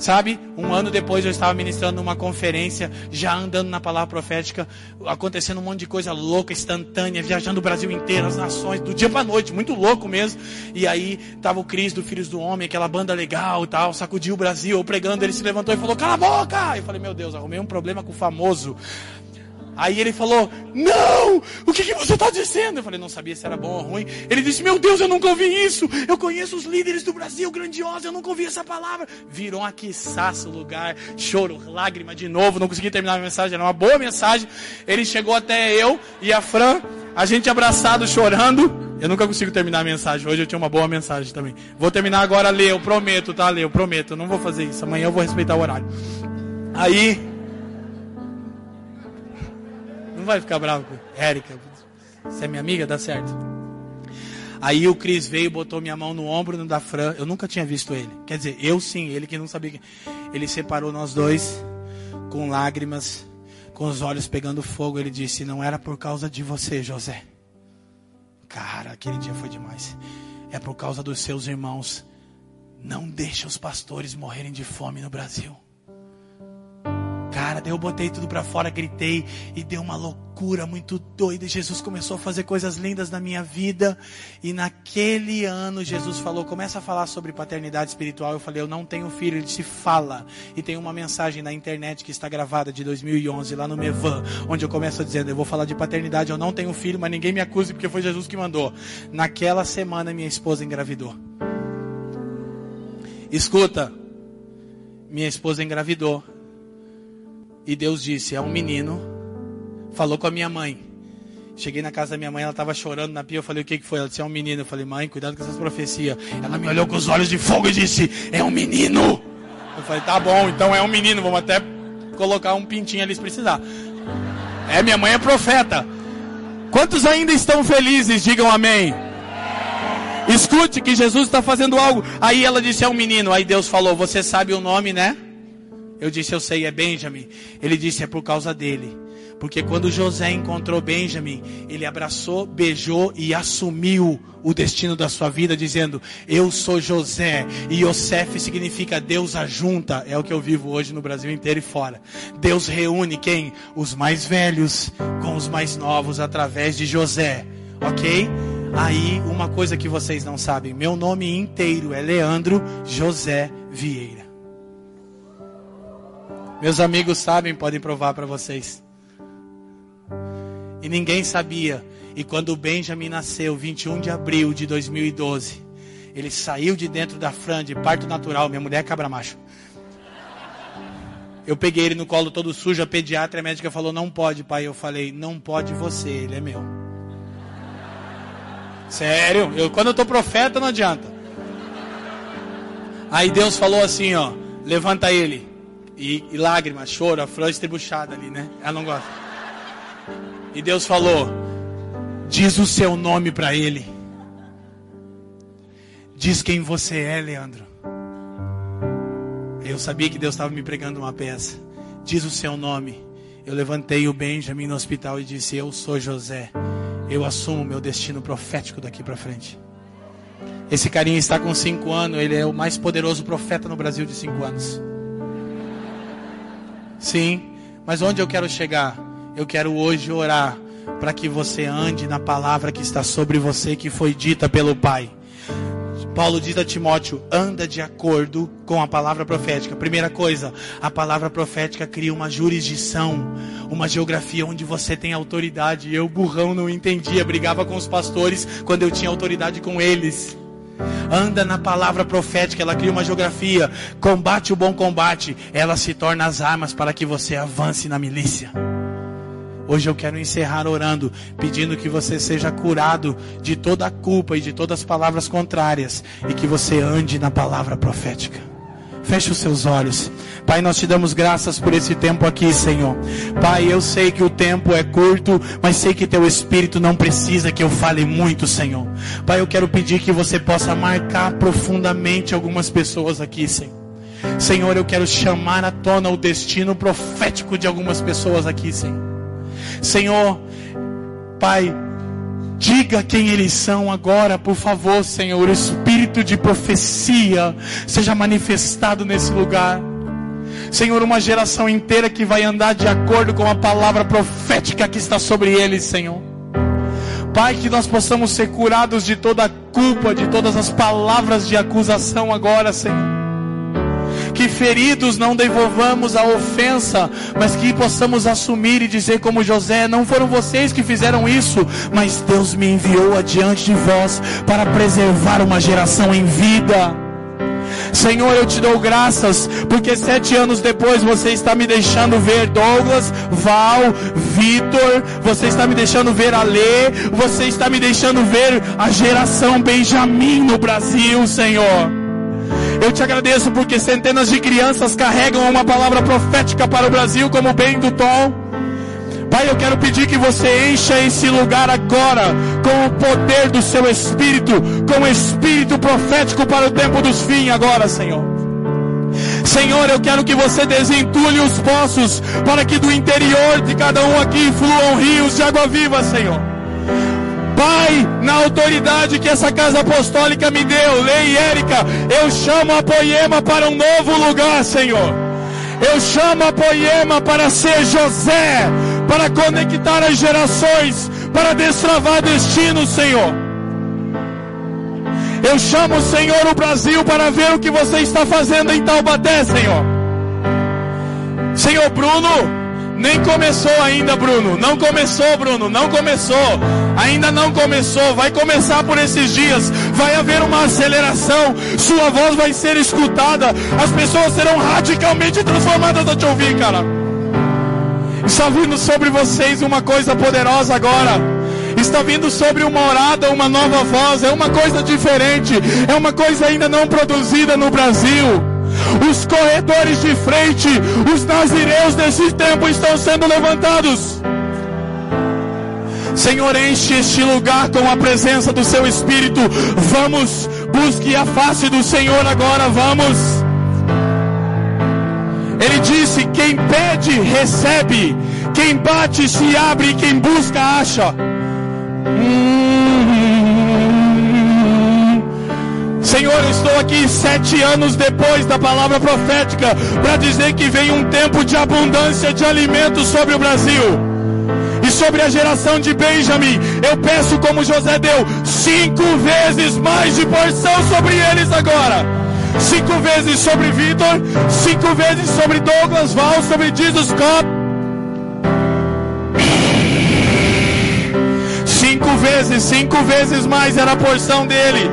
Sabe, um ano depois eu estava ministrando uma conferência, já andando na palavra profética, acontecendo um monte de coisa louca, instantânea, viajando o Brasil inteiro, as nações, do dia para noite, muito louco mesmo. E aí tava o Cris do Filhos do Homem, aquela banda legal e tal, sacudiu o Brasil, eu pregando, ele se levantou e falou: "Cala a boca!". Eu falei: "Meu Deus, arrumei um problema com o famoso". Aí ele falou: Não, o que, que você está dizendo? Eu falei: Não sabia se era bom ou ruim. Ele disse: Meu Deus, eu nunca ouvi isso. Eu conheço os líderes do Brasil grandiosos, eu nunca ouvi essa palavra. Virou aqui o lugar, choro, lágrima de novo. Não consegui terminar a mensagem, era uma boa mensagem. Ele chegou até eu e a Fran, a gente abraçado, chorando. Eu nunca consigo terminar a mensagem. Hoje eu tinha uma boa mensagem também. Vou terminar agora, Lê, eu prometo, tá, Lê, eu prometo. Eu não vou fazer isso. Amanhã eu vou respeitar o horário. Aí vai ficar bravo com Érica. Você é minha amiga? Dá certo. Aí o Cris veio, botou minha mão no ombro da Fran. Eu nunca tinha visto ele. Quer dizer, eu sim, ele que não sabia. Ele separou nós dois com lágrimas, com os olhos pegando fogo. Ele disse: Não era por causa de você, José. Cara, aquele dia foi demais. É por causa dos seus irmãos. Não deixe os pastores morrerem de fome no Brasil. Cara, daí eu botei tudo para fora, gritei e deu uma loucura muito doida. Jesus começou a fazer coisas lindas na minha vida. E naquele ano Jesus falou: "Começa a falar sobre paternidade espiritual". Eu falei: "Eu não tenho filho". Ele disse: "Fala". E tem uma mensagem na internet que está gravada de 2011 lá no Mevan, onde eu começo dizendo: "Eu vou falar de paternidade, eu não tenho filho, mas ninguém me acuse porque foi Jesus que mandou". Naquela semana minha esposa engravidou. Escuta, minha esposa engravidou. E Deus disse: É um menino. Falou com a minha mãe. Cheguei na casa da minha mãe, ela estava chorando na pia. Eu falei: O que, que foi? Ela disse: É um menino. Eu falei: Mãe, cuidado com essas profecias. Ela me olhou com os olhos de fogo e disse: É um menino. Eu falei: Tá bom, então é um menino. Vamos até colocar um pintinho ali se precisar. É, minha mãe é profeta. Quantos ainda estão felizes? Digam amém. Escute que Jesus está fazendo algo. Aí ela disse: É um menino. Aí Deus falou: Você sabe o nome, né? Eu disse, eu sei, é Benjamin. Ele disse, é por causa dele. Porque quando José encontrou Benjamin, ele abraçou, beijou e assumiu o destino da sua vida, dizendo: Eu sou José. E Yosef significa Deus ajunta. É o que eu vivo hoje no Brasil inteiro e fora. Deus reúne quem? Os mais velhos com os mais novos através de José. Ok? Aí, uma coisa que vocês não sabem: meu nome inteiro é Leandro José Vieira. Meus amigos sabem, podem provar para vocês. E ninguém sabia. E quando o Benjamin nasceu, 21 de abril de 2012, ele saiu de dentro da Fran de parto natural. Minha mulher é cabra macho. Eu peguei ele no colo todo sujo, a pediatra, a médica falou: Não pode, pai. Eu falei: Não pode você, ele é meu. Sério, eu, quando eu tô profeta, não adianta. Aí Deus falou assim: Ó, levanta ele. E, e lágrimas, choro, a flor estrebuchada ali, né? Ela não gosta. E Deus falou: Diz o seu nome para ele. Diz quem você é, Leandro. Eu sabia que Deus estava me pregando uma peça. Diz o seu nome. Eu levantei o Benjamin no hospital e disse: Eu sou José. Eu assumo meu destino profético daqui para frente. Esse carinha está com cinco anos. Ele é o mais poderoso profeta no Brasil de cinco anos. Sim, mas onde eu quero chegar? Eu quero hoje orar para que você ande na palavra que está sobre você, que foi dita pelo Pai. Paulo diz a Timóteo: anda de acordo com a palavra profética. Primeira coisa, a palavra profética cria uma jurisdição, uma geografia onde você tem autoridade. Eu, burrão, não entendia, brigava com os pastores quando eu tinha autoridade com eles. Anda na palavra profética, ela cria uma geografia. Combate o bom combate, ela se torna as armas para que você avance na milícia. Hoje eu quero encerrar orando, pedindo que você seja curado de toda a culpa e de todas as palavras contrárias e que você ande na palavra profética. Feche os seus olhos. Pai, nós te damos graças por esse tempo aqui, Senhor. Pai, eu sei que o tempo é curto, mas sei que teu espírito não precisa que eu fale muito, Senhor. Pai, eu quero pedir que você possa marcar profundamente algumas pessoas aqui, Senhor. Senhor, eu quero chamar à tona o destino profético de algumas pessoas aqui, Senhor. Senhor, Pai, diga quem eles são agora, por favor, Senhor. Espírito de profecia seja manifestado nesse lugar. Senhor, uma geração inteira que vai andar de acordo com a palavra profética que está sobre eles, Senhor. Pai, que nós possamos ser curados de toda a culpa, de todas as palavras de acusação agora, Senhor que feridos não devolvamos a ofensa, mas que possamos assumir e dizer como José: não foram vocês que fizeram isso, mas Deus me enviou adiante de vós para preservar uma geração em vida. Senhor, eu te dou graças, porque sete anos depois você está me deixando ver Douglas, Val, Vitor, você está me deixando ver Alê, você está me deixando ver a geração Benjamin no Brasil, Senhor. Eu te agradeço porque centenas de crianças carregam uma palavra profética para o Brasil, como bem do Tom. Pai, eu quero pedir que você encha esse lugar agora com o poder do seu Espírito, com o Espírito profético para o tempo dos fins agora, Senhor. Senhor, eu quero que você desentulhe os poços para que do interior de cada um aqui fluam rios de água viva, Senhor. Pai, na autoridade que essa casa apostólica me deu, Lei Érica, eu chamo a Poema para um novo lugar, Senhor. Eu chamo a Poema para ser José, para conectar as gerações, para destravar destinos, Senhor. Eu chamo, Senhor, o Brasil para ver o que você está fazendo em Taubaté, Senhor. Senhor Bruno, nem começou ainda, Bruno. Não começou, Bruno. Não começou. Ainda não começou. Vai começar por esses dias. Vai haver uma aceleração. Sua voz vai ser escutada. As pessoas serão radicalmente transformadas a te ouvir, cara. Está vindo sobre vocês uma coisa poderosa agora. Está vindo sobre uma orada, uma nova voz. É uma coisa diferente. É uma coisa ainda não produzida no Brasil. Os corredores de frente, os nazireus desse tempo estão sendo levantados. Senhor, enche este lugar com a presença do seu Espírito. Vamos, busque a face do Senhor agora, vamos. Ele disse: quem pede, recebe. Quem bate, se abre. Quem busca, acha. Hum. Senhor, eu estou aqui sete anos depois da palavra profética para dizer que vem um tempo de abundância de alimentos sobre o Brasil e sobre a geração de Benjamin. Eu peço, como José deu, cinco vezes mais de porção sobre eles agora. Cinco vezes sobre Vitor, cinco vezes sobre Douglas Val, sobre Jesus Scott. Cinco vezes, cinco vezes mais era a porção dele.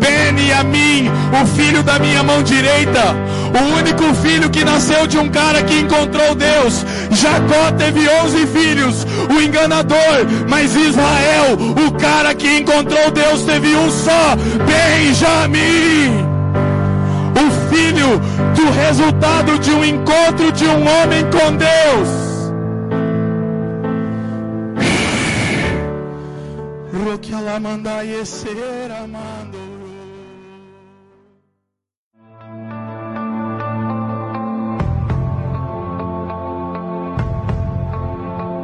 Beniamim, o filho da minha mão direita, o único filho que nasceu de um cara que encontrou Deus. Jacó teve onze filhos, o enganador, mas Israel, o cara que encontrou Deus, teve um só, Benjamim. O filho do resultado de um encontro de um homem com Deus. que ela manda ser amando.